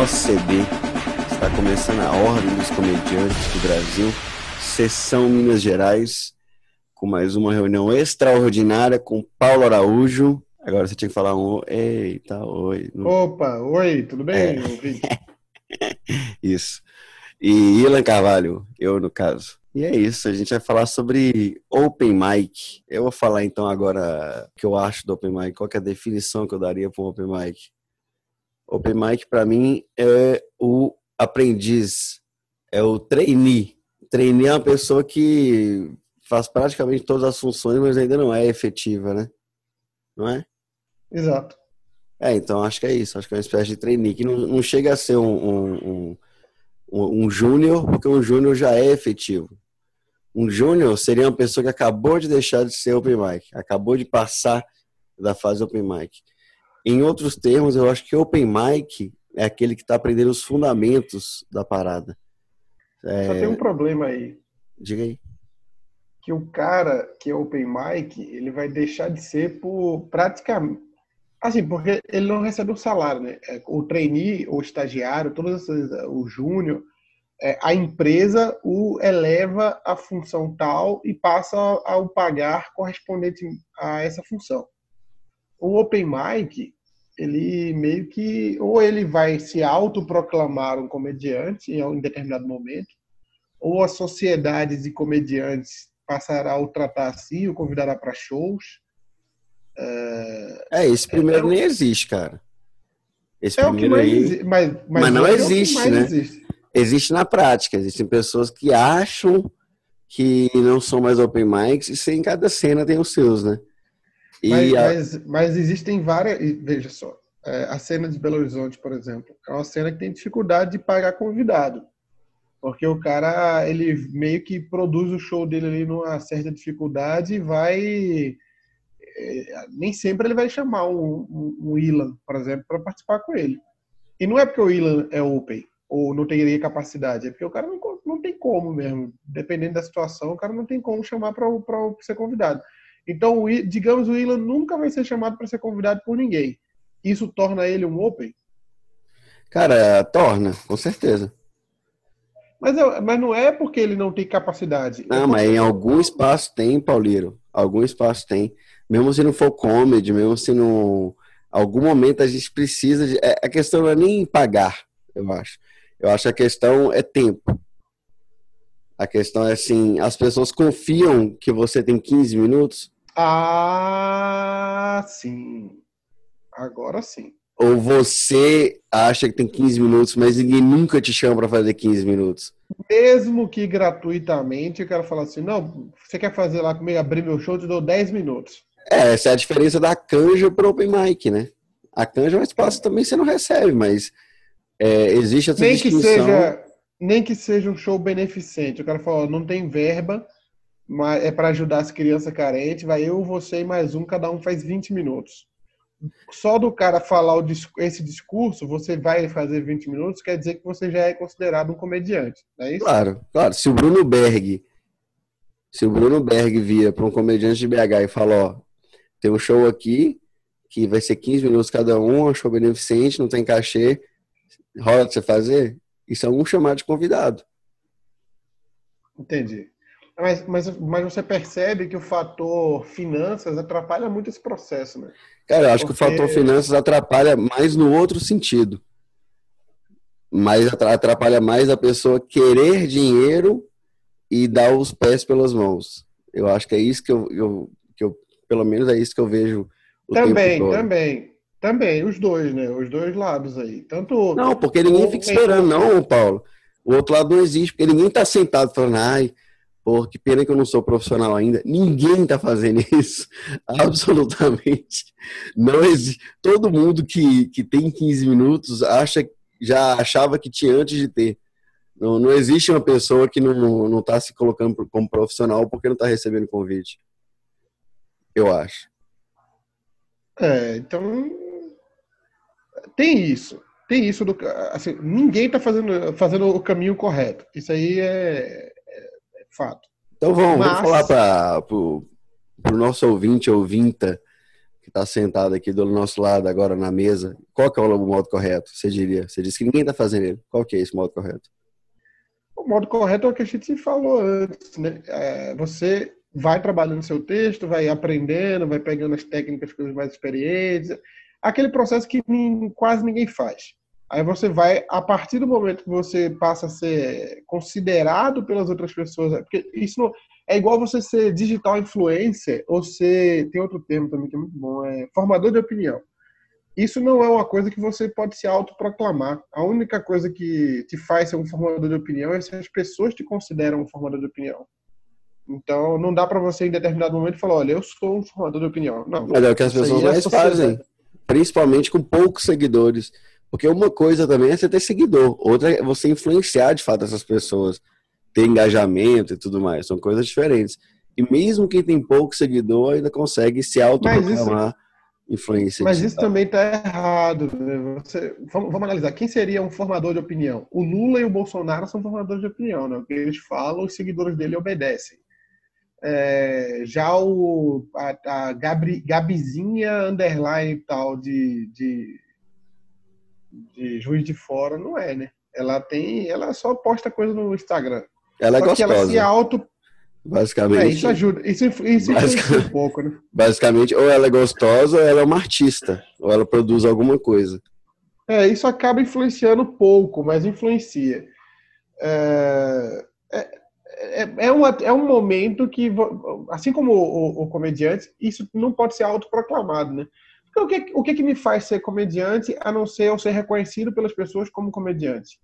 OCB. Está começando a Ordem dos Comediantes do Brasil, sessão Minas Gerais, com mais uma reunião extraordinária com Paulo Araújo. Agora você tinha que falar um eita, oi. Opa, oi, tudo bem? É. isso. E Ilan Carvalho, eu no caso. E é isso, a gente vai falar sobre Open Mic. Eu vou falar então agora o que eu acho do Open Mic, qual é a definição que eu daria para o Open Mic. Open Mic para mim é o aprendiz, é o trainee. Trainee é uma pessoa que faz praticamente todas as funções, mas ainda não é efetiva, né? Não é? Exato. É, então acho que é isso. Acho que é uma espécie de trainee que não, não chega a ser um, um, um, um júnior, porque um júnior já é efetivo. Um júnior seria uma pessoa que acabou de deixar de ser open mic, acabou de passar da fase open mic. Em outros termos, eu acho que open mic é aquele que está aprendendo os fundamentos da parada. É... Só tem um problema aí. Diga aí. Que o cara que é open mic, ele vai deixar de ser por praticamente. Assim, porque ele não recebe um salário, né? É, o trainee, o estagiário, todos esses, o júnior, é, a empresa o eleva a função tal e passa a o pagar correspondente a essa função. O Open Mic, ele meio que, ou ele vai se autoproclamar um comediante em um determinado momento, ou as sociedades de comediantes passará a o tratar assim, o convidará para shows. É, esse primeiro é, nem existe, cara. Esse é primeiro aí, existe, mas, mas, mas, não é existe, né? Existe. existe na prática. Existem pessoas que acham que não são mais open mics e em cada cena tem os seus, né? Mas, a... mas, mas, existem várias. Veja só, é, a cena de Belo Horizonte, por exemplo, é uma cena que tem dificuldade de pagar convidado. Porque o cara, ele meio que produz o show dele ali numa certa dificuldade e vai. É, nem sempre ele vai chamar um, um, um Ilan, por exemplo, para participar com ele. E não é porque o Ilan é open ou não teria capacidade, é porque o cara não, não tem como mesmo. Dependendo da situação, o cara não tem como chamar para ser convidado. Então, digamos, o Ilan nunca vai ser chamado para ser convidado por ninguém. Isso torna ele um Open? Cara, torna, com certeza. Mas, mas não é porque ele não tem capacidade. Não, é mas em algum espaço tem, Pauliro. Algum espaço tem. Mesmo se não for comedy, mesmo se não. Algum momento a gente precisa de. É, a questão não é nem pagar, eu acho. Eu acho que a questão é tempo. A questão é assim, as pessoas confiam que você tem 15 minutos. Ah, sim. Agora sim. Ou você acha que tem 15 minutos, mas ninguém nunca te chama para fazer 15 minutos? Mesmo que gratuitamente, eu quero falar assim: não, você quer fazer lá comigo, abrir meu show, eu te dou 10 minutos. É, essa é a diferença da canja para open mic, né? A canja é um espaço também você não recebe, mas é, existe essa Nem distinção. Que seja, nem que seja um show beneficente. O cara fala, não tem verba, mas é para ajudar as crianças carentes, vai eu, você e mais um, cada um faz 20 minutos. Só do cara falar o, esse discurso, você vai fazer 20 minutos, quer dizer que você já é considerado um comediante, não é isso? Claro, claro. Se o Bruno Berg, se o Bruno Berg vira para um comediante de BH e fala, ó, tem um show aqui que vai ser 15 minutos cada um, é um show beneficente, não tem cachê, rola de você fazer? Isso é um chamado de convidado. Entendi. Mas, mas, mas você percebe que o fator finanças atrapalha muito esse processo, né? Cara, eu acho Porque... que o fator finanças atrapalha mais no outro sentido. Mas atrapalha mais a pessoa querer dinheiro e dar os pés pelas mãos. Eu acho que é isso que eu, eu que eu pelo menos é isso que eu vejo. também, também. Também, os dois, né? Os dois lados aí. Tanto. Não, porque ninguém fica esperando, não, Paulo. O outro lado não existe, porque ninguém tá sentado falando, ai, pô, que pena que eu não sou profissional ainda. Ninguém tá fazendo isso. Absolutamente. Não existe. Todo mundo que, que tem 15 minutos acha, já achava que tinha antes de ter. Não, não existe uma pessoa que não, não tá se colocando como profissional porque não tá recebendo convite. Eu acho. É, então tem isso. Tem isso do. Assim, ninguém está fazendo, fazendo o caminho correto. Isso aí é, é, é fato. Então vamos, Mas... vamos falar para o nosso ouvinte, ouvinta, que que está sentado aqui do nosso lado agora na mesa, qual que é o modo correto? Você diria? Você disse que ninguém está fazendo ele. Qual que é esse modo correto? O modo correto é o que a gente falou antes, né? É, você vai trabalhando seu texto, vai aprendendo, vai pegando as técnicas com os mais experientes, aquele processo que quase ninguém faz. Aí você vai, a partir do momento que você passa a ser considerado pelas outras pessoas, porque isso não, é igual você ser digital influencer ou ser, tem outro termo também que é muito bom, é formador de opinião. Isso não é uma coisa que você pode se autoproclamar. A única coisa que te faz ser um formador de opinião é se as pessoas te consideram um formador de opinião. Então, não dá para você em determinado momento falar, olha, eu sou um formador de opinião. Não. Mas é o que as pessoas é mais fazem, principalmente com poucos seguidores. Porque uma coisa também é você ter seguidor, outra é você influenciar de fato essas pessoas, ter engajamento e tudo mais. São coisas diferentes. E mesmo quem tem pouco seguidor ainda consegue se autoproclamar influência. Mas isso também está errado. Né? Você, vamos, vamos, analisar. Quem seria um formador de opinião? O Lula e o Bolsonaro são formadores de opinião. Né? O que eles falam, os seguidores dele obedecem. É, já o, a, a Gabri, Gabizinha underline e tal de, de de Juiz de Fora não é, né? Ela tem, ela só posta coisa no Instagram. Ela é só gostosa. ela se auto Basicamente. É, isso ajuda. Isso, isso basicamente, um pouco, né? Basicamente, ou ela é gostosa, ou ela é uma artista, ou ela produz alguma coisa. É, isso acaba influenciando pouco, mas influencia. É, é, é, é, uma, é um momento que, assim como o, o, o comediante, isso não pode ser autoproclamado, né? o que, o que, que me faz ser comediante a não ser eu ser reconhecido pelas pessoas como comediante?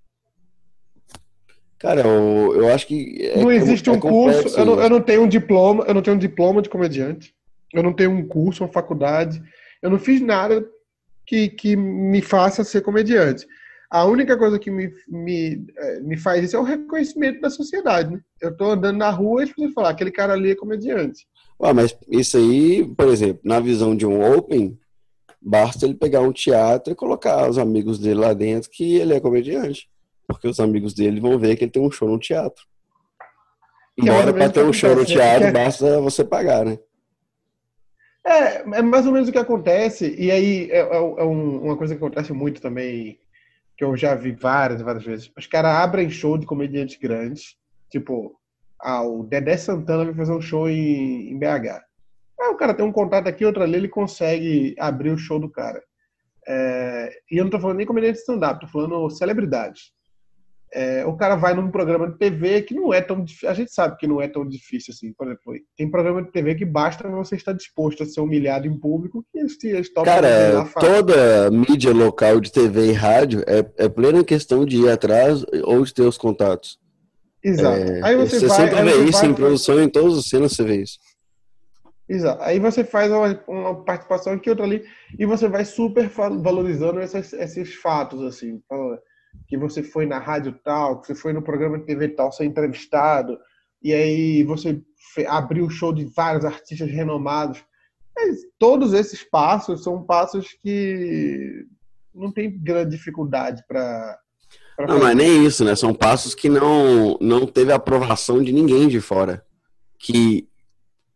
Cara, eu, eu acho que. É, não existe é um curso, eu não, eu não tenho um diploma, eu não tenho um diploma de comediante, eu não tenho um curso, uma faculdade, eu não fiz nada que, que me faça ser comediante. A única coisa que me, me, é, me faz isso é o reconhecimento da sociedade. Né? Eu tô andando na rua e as pessoas falam, aquele cara ali é comediante. Ah, mas isso aí, por exemplo, na visão de um Open, Basta ele pegar um teatro e colocar os amigos dele lá dentro que ele é comediante. Porque os amigos dele vão ver que ele tem um show no teatro. Embora para ter um show no né? teatro, basta você pagar, né? É, é mais ou menos o que acontece. E aí é, é, é uma coisa que acontece muito também, que eu já vi várias, várias vezes. Os caras abrem show de comediantes grandes. Tipo, ah, o Dedé Santana vai fazer um show em, em BH. Aí o cara tem um contato aqui, outro ali, ele consegue abrir o show do cara. É, e eu não tô falando nem comediante stand-up, tô falando celebridade. É, o cara vai num programa de TV que não é tão difícil. A gente sabe que não é tão difícil assim. Por exemplo, tem programa de TV que basta você estar disposto a ser humilhado em público e eles, eles Cara, toda mídia local de TV e rádio é, é plena questão de ir atrás ou de ter os contatos. Exato. É, aí você, você vai, sempre vê isso vai, em produção, em todas as cenas você vê isso. Exato. Aí você faz uma, uma, participação aqui, outra ali, e você vai super valorizando esses, esses fatos, assim. Que você foi na rádio tal, que você foi no programa de TV tal, ser entrevistado, e aí você abriu o show de vários artistas renomados. Mas todos esses passos são passos que não tem grande dificuldade para. Não, mas nem isso, né? São passos que não, não teve aprovação de ninguém de fora. Que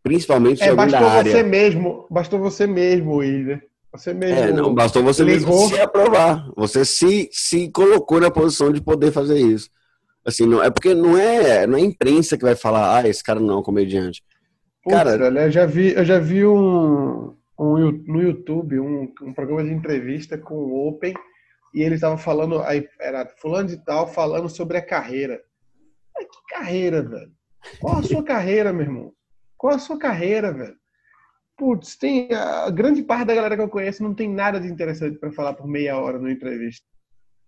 Principalmente é, bastou área. você mesmo, bastou você mesmo ir, né? Você mesmo. É, não, bastou você ligou. mesmo se aprovar. Você se, se colocou na posição de poder fazer isso. Assim, não, é porque não é, não é a imprensa que vai falar, ah, esse cara não é um comediante. Cara, eu já vi, eu já vi um, um no YouTube um, um programa de entrevista com o Open e ele estava falando, aí era fulano de tal falando sobre a carreira. Ai, que carreira, velho? Qual a sua carreira, meu irmão? Qual a sua carreira, velho? Putz, tem a grande parte da galera que eu conheço não tem nada de interessante para falar por meia hora numa entrevista.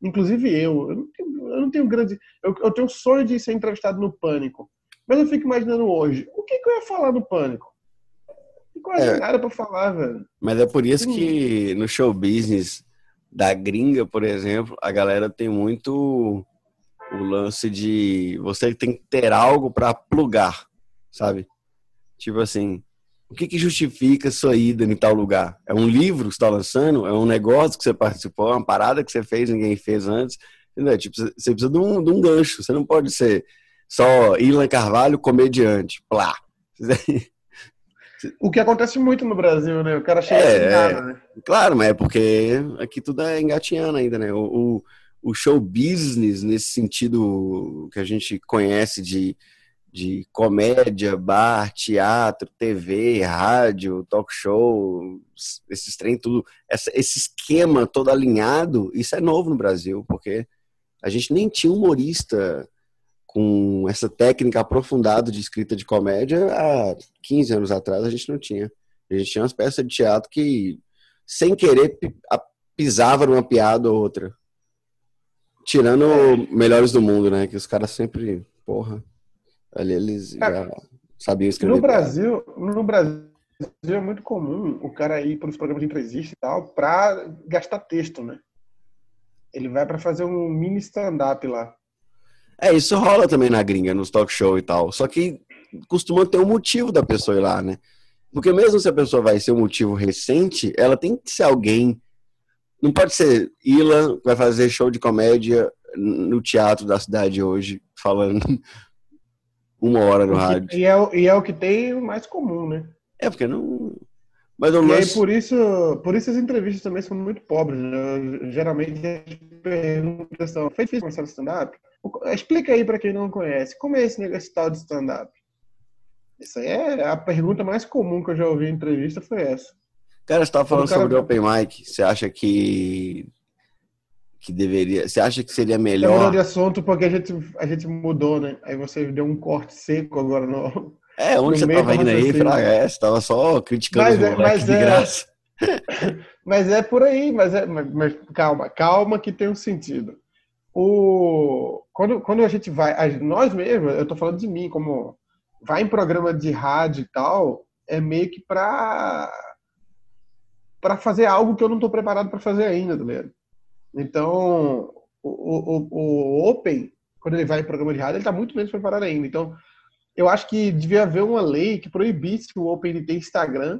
Inclusive eu, eu não tenho, eu não tenho grande, eu, eu tenho sonho de ser entrevistado no Pânico, mas eu fico imaginando hoje, o que, que eu ia falar no Pânico? Não quase é, nada para falar, velho. Mas é por isso que no show business da gringa, por exemplo, a galera tem muito o lance de você tem que ter algo para plugar, sabe? Tipo assim, o que, que justifica sua ida em tal lugar? É um livro que você está lançando? É um negócio que você participou? É uma parada que você fez ninguém fez antes? Entendeu? Tipo, você precisa de um, de um gancho. Você não pode ser só Ilan Carvalho, comediante. Plá. O que acontece muito no Brasil, né? O cara chega é, nada, né? Claro, mas é porque aqui tudo é engatinhando ainda, né? O, o, o show business, nesse sentido que a gente conhece de, de comédia, bar, teatro, TV, rádio, talk show, esses trem, tudo, essa, esse esquema todo alinhado, isso é novo no Brasil, porque a gente nem tinha humorista com essa técnica aprofundada de escrita de comédia há 15 anos atrás a gente não tinha. A gente tinha umas peças de teatro que, sem querer, pisava numa piada ou outra. Tirando Melhores do Mundo, né? Que os caras sempre, porra, ali eles já sabiam escrever. No Brasil, no Brasil é muito comum o cara ir para os programas de entrevista e tal para gastar texto, né? Ele vai para fazer um mini stand-up lá. É, isso rola também na gringa, nos talk show e tal. Só que costuma ter um motivo da pessoa ir lá, né? Porque mesmo se a pessoa vai ser um motivo recente, ela tem que ser alguém. Não pode ser Ilan vai fazer show de comédia no teatro da cidade hoje, falando uma hora no rádio. E é, e é o que tem mais comum, né? É, porque não. Mas e lance... aí, por isso, por isso as entrevistas também são muito pobres. Né? Geralmente as perguntas são: fez começar stand-up? Explica aí para quem não conhece, como é esse negócio tal de stand-up? Isso aí é a pergunta mais comum que eu já ouvi em entrevista foi essa. Cara, você estava falando cara... sobre o Open Mic. Você acha que que deveria. Você acha que seria melhor? Mudou de assunto porque a gente, a gente mudou, né? Aí você deu um corte seco agora no. É, onde você tava indo aí, Fraga? É, você tava só criticando mas, é, mas de é, graça. mas é por aí, mas, é, mas, mas calma, calma que tem um sentido o, quando, quando a gente vai, nós mesmos, eu tô falando de mim, como vai em programa de rádio e tal, é meio que pra, pra fazer algo que eu não tô preparado para fazer ainda, tá ligado? Então, o, o, o Open, quando ele vai em programa de rádio, ele tá muito menos preparado ainda. Então, eu acho que devia haver uma lei que proibisse o Open de ter Instagram,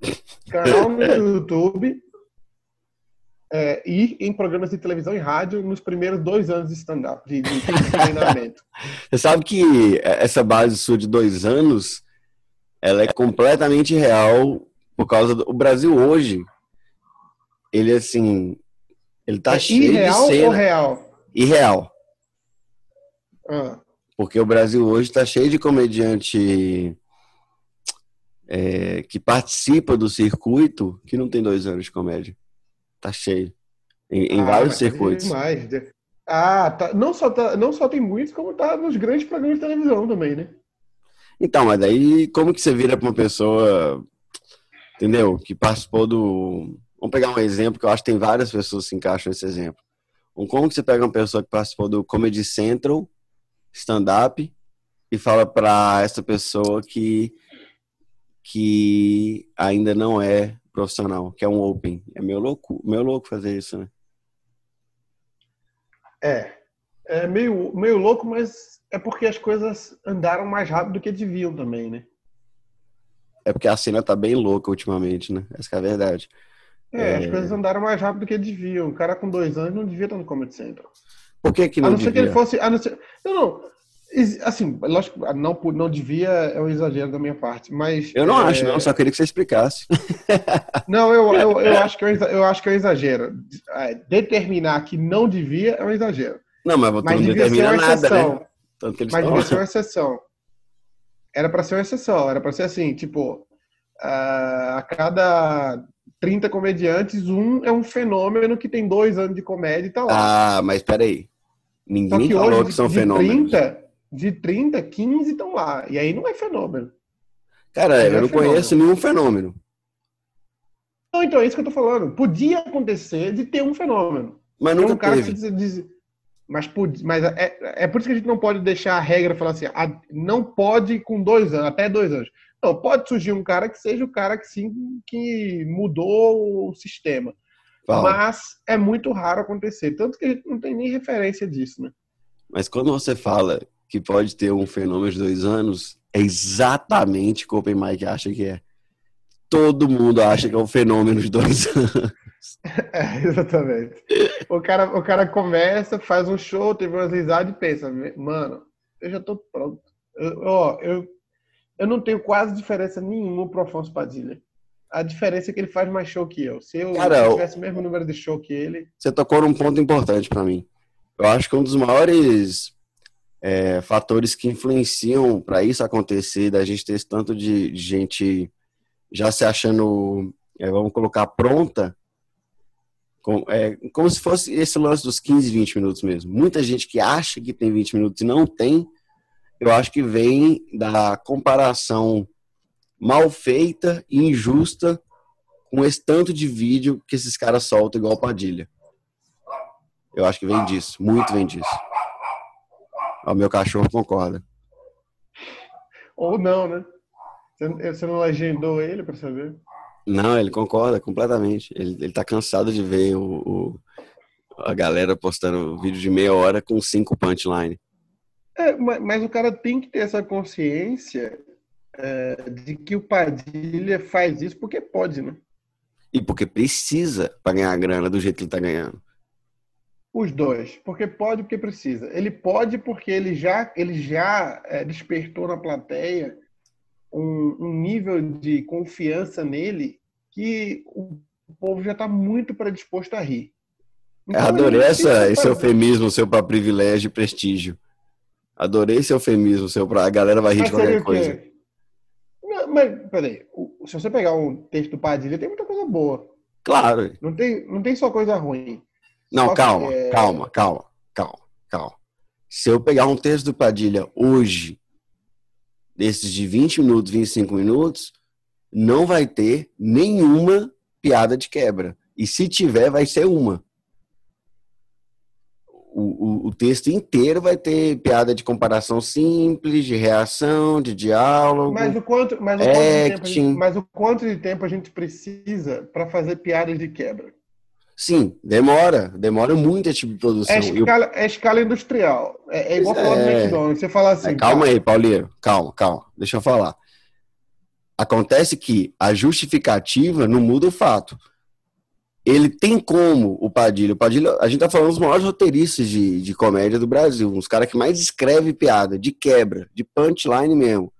canal no YouTube é, ir em programas de televisão e rádio nos primeiros dois anos de stand-up, de, de, treinamento. Você sabe que essa base sua de dois anos, ela é completamente real por causa do o Brasil hoje. Ele assim, ele tá é cheio irreal de cena. ou real? Irreal. Ah. Porque o Brasil hoje está cheio de comediante é, que participa do circuito que não tem dois anos de comédia. Tá cheio. Em, em ah, vários circuitos. Demais. Ah, tá. Não, só tá, não só tem muitos, como tá nos grandes programas de televisão também, né? Então, mas daí como que você vira para uma pessoa, entendeu? Que participou do. Vamos pegar um exemplo que eu acho que tem várias pessoas que se encaixam nesse exemplo. Como que você pega uma pessoa que participou do Comedy Central, stand-up, e fala para essa pessoa que, que ainda não é profissional, que é um open. É meio louco, meio louco fazer isso, né? É. É meio, meio louco, mas é porque as coisas andaram mais rápido do que deviam também, né? É porque a cena tá bem louca ultimamente, né? Essa é a verdade. É, é, as coisas andaram mais rápido do que deviam. O cara com dois anos não devia estar no Comedy Central. Por que que não A não devia? ser que ele fosse... A não, ser, não, não. Assim, lógico, não, não devia é um exagero da minha parte, mas. Eu não é... acho, não, só queria que você explicasse. Não, eu, eu, eu, acho que eu, eu acho que é um exagero. É, determinar que não devia é um exagero. Não, mas, mas não determina nada, né? Tanto que eles mas devia ser uma exceção. Era para ser uma exceção, era para ser assim, tipo, a cada 30 comediantes, um é um fenômeno que tem dois anos de comédia e tá lá. Ah, mas peraí. Ninguém falou que são fenômenos. 30, de 30, 15 estão lá. E aí não é fenômeno. Cara, eu não, não conheço nenhum fenômeno. Não, então é isso que eu tô falando. Podia acontecer de ter um fenômeno. Mas não um cara teve. Que diz, mas, mas é, é por isso que a gente não pode deixar a regra falar assim, ah, não pode com dois anos, até dois anos. Não, pode surgir um cara que seja o cara que sim que mudou o sistema. Fala. Mas é muito raro acontecer. Tanto que a gente não tem nem referência disso, né? Mas quando você fala que pode ter um fenômeno de dois anos, é exatamente o que o Open Mike acha que é. Todo mundo acha que é um fenômeno de dois anos. É, exatamente. O cara, o cara começa, faz um show, teve umas risadas e pensa, mano, eu já tô pronto. Eu, ó, eu, eu não tenho quase diferença nenhuma pro Afonso Padilha. A diferença é que ele faz mais show que eu. Se eu Cara, tivesse o mesmo número de show que ele. Você tocou num ponto importante para mim. Eu acho que um dos maiores é, fatores que influenciam para isso acontecer, da gente ter esse tanto de, gente já se achando, é, vamos colocar, pronta, com, é, como se fosse esse lance dos 15, 20 minutos mesmo. Muita gente que acha que tem 20 minutos e não tem, eu acho que vem da comparação mal feita e injusta com esse tanto de vídeo que esses caras soltam igual Padilha. Eu acho que vem disso, muito vem disso. O meu cachorro concorda. Ou não, né? Você não agendou ele para saber? Não, ele concorda completamente. Ele, ele tá cansado de ver o, o a galera postando vídeo de meia hora com cinco punchline. É, mas, o cara tem que ter essa consciência é, de que o Padilha faz isso porque pode, né? E porque precisa para ganhar grana do jeito que ele tá ganhando. Os dois, porque pode porque precisa. Ele pode porque ele já, ele já é, despertou na plateia um, um, nível de confiança nele que o povo já está muito predisposto a rir. Então, Adorei essa, esse eufemismo seu para privilégio e prestígio. Adorei esse eufemismo seu para a galera vai rir de qualquer coisa. Não, mas, peraí, se você pegar um texto do Padilha, tem muita coisa boa. Claro. Não tem, não tem só coisa ruim. Não, calma, é... calma, calma, calma, calma. Se eu pegar um texto do Padilha hoje, desses de 20 minutos, 25 minutos, não vai ter nenhuma piada de quebra. E se tiver, vai ser uma. O, o, o, texto inteiro vai ter piada de comparação simples, de reação, de diálogo. Mas o quanto, mas o quanto, de, tempo gente, mas o quanto de tempo a gente precisa para fazer piadas de quebra? Sim, demora. Demora muito esse tipo de produção. É escala, eu... é escala industrial. É, é igual é... falar do McDonald's. Você fala assim. É, calma aí, Paulinho. Calma, calma. Deixa eu falar. Acontece que a justificativa não muda o fato. Ele tem como o Padilha. O Padilha, a gente tá falando dos maiores roteiristas de, de comédia do Brasil. Uns caras que mais escreve piada, de quebra, de punchline mesmo.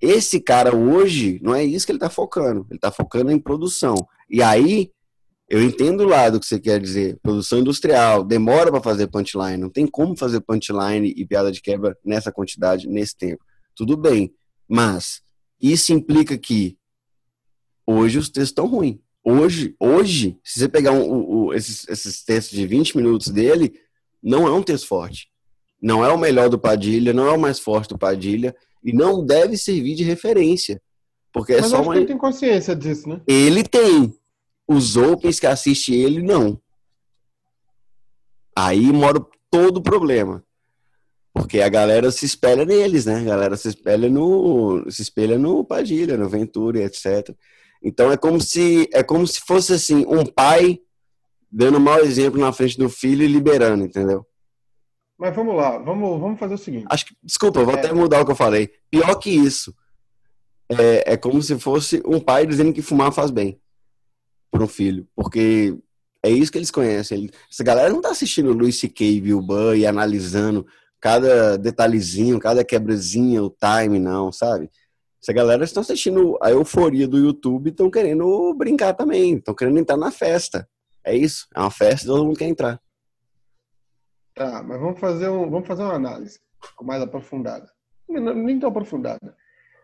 Esse cara hoje, não é isso que ele tá focando. Ele tá focando em produção. E aí, eu entendo o lado que você quer dizer, produção industrial, demora para fazer punchline, não tem como fazer punchline e piada de quebra nessa quantidade, nesse tempo. Tudo bem, mas isso implica que hoje os textos estão ruins. Hoje, hoje, se você pegar um, um, esses, esses textos de 20 minutos dele, não é um texto forte. Não é o melhor do Padilha, não é o mais forte do Padilha, e não deve servir de referência. Porque é Mas só uma... ele tem consciência disso, né? Ele tem, os opens que assistem ele, não. Aí mora todo o problema. Porque a galera se espelha neles, né? A galera se espelha no, se espelha no Padilha, no Ventura, etc. Então é como se é como se fosse assim, um pai dando mau exemplo na frente do filho e liberando, entendeu? Mas vamos lá, vamos, vamos fazer o seguinte. Acho que, desculpa, vou é... até mudar o que eu falei. Pior que isso, é, é como se fosse um pai dizendo que fumar faz bem para um filho, porque é isso que eles conhecem. Essa galera não tá assistindo Luis C.K. e Bill Burr e analisando cada detalhezinho, cada quebrazinha, o time, não, sabe? Essa galera está assistindo a euforia do YouTube e estão querendo brincar também, estão querendo entrar na festa. É isso, é uma festa e todo mundo quer entrar. Tá, mas vamos fazer, um, vamos fazer uma análise mais aprofundada. Nem tão aprofundada.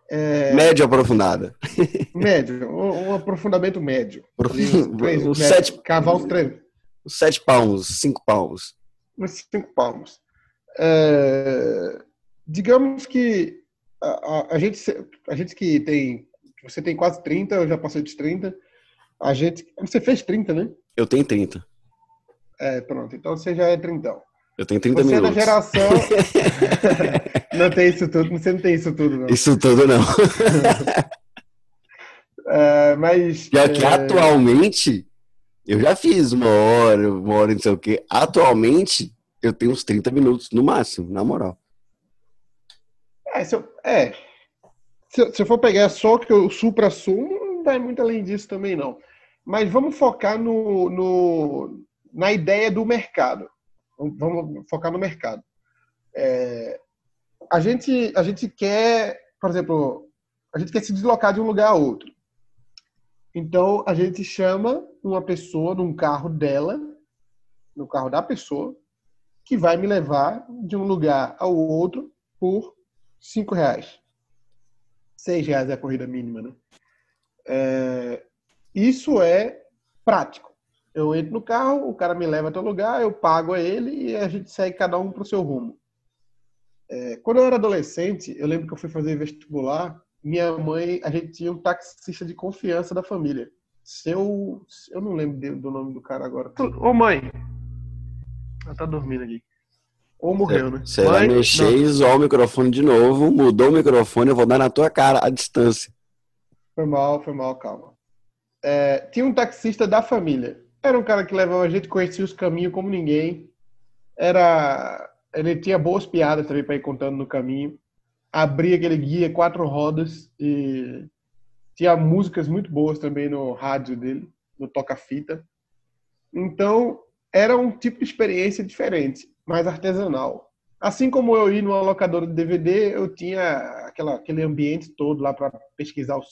É... Médio aprofundada. Médio, um, um aprofundamento médio. Três, os sete, cavar os três. Os sete palmos, cinco palmos. Os cinco palmos. É... Digamos que a, a, a, gente, a gente que tem. Você tem quase 30, eu já passei dos 30. A gente. Você fez 30, né? Eu tenho 30. É, pronto. Então você já é 30. Eu tenho 30 você minutos. Você é da geração. não tem isso tudo, você não tem isso tudo, não. Isso tudo não. é, mas. Já que é... atualmente, eu já fiz uma hora, uma hora, não sei o quê. Atualmente, eu tenho uns 30 minutos no máximo, na moral. É, se eu, é. Se, se eu for pegar só que o supra-sumo, não vai muito além disso também, não. Mas vamos focar no, no, na ideia do mercado. Vamos focar no mercado. É, a, gente, a gente quer, por exemplo, a gente quer se deslocar de um lugar a outro. Então, a gente chama uma pessoa num carro dela, no carro da pessoa, que vai me levar de um lugar ao outro por cinco reais. Seis reais é a corrida mínima, né? É, isso é prático. Eu entro no carro, o cara me leva até o lugar, eu pago a ele e a gente segue cada um para o seu rumo. É, quando eu era adolescente, eu lembro que eu fui fazer vestibular minha mãe, a gente tinha um taxista de confiança da família. Seu. Eu não lembro do nome do cara agora. Ô, mãe! Ela tá dormindo aqui. Ou morreu, né? Você vai mexer e usou o microfone de novo, mudou o microfone, eu vou dar na tua cara a distância. Foi mal, foi mal, calma. É, tinha um taxista da família. Era um cara que levava a gente, conhecia os caminhos como ninguém. Era. Ele tinha boas piadas também para ir contando no caminho abri aquele guia quatro rodas e tinha músicas muito boas também no rádio dele, no toca-fita. Então, era um tipo de experiência diferente, mais artesanal. Assim como eu ir numa locadora de DVD, eu tinha aquela, aquele ambiente todo lá para pesquisar os,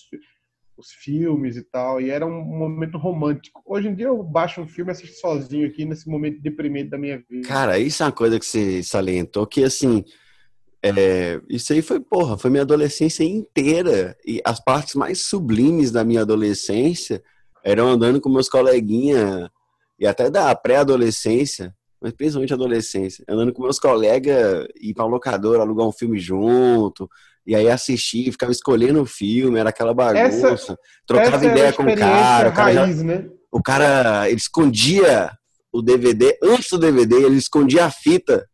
os filmes e tal, e era um momento romântico. Hoje em dia eu baixo um filme e assisto sozinho aqui nesse momento deprimente da minha vida. Cara, isso é uma coisa que você salientou, que assim, é, isso aí foi, porra, foi minha adolescência inteira. E as partes mais sublimes da minha adolescência eram andando com meus coleguinhas, e até da pré-adolescência, mas principalmente adolescência, andando com meus colegas, ir pra locadora, alugar um filme junto, e aí assistir, ficava escolhendo o filme, era aquela bagunça, essa, trocava essa ideia com o cara. O cara, raiz, já, né? o cara, ele escondia o DVD, antes do DVD, ele escondia a fita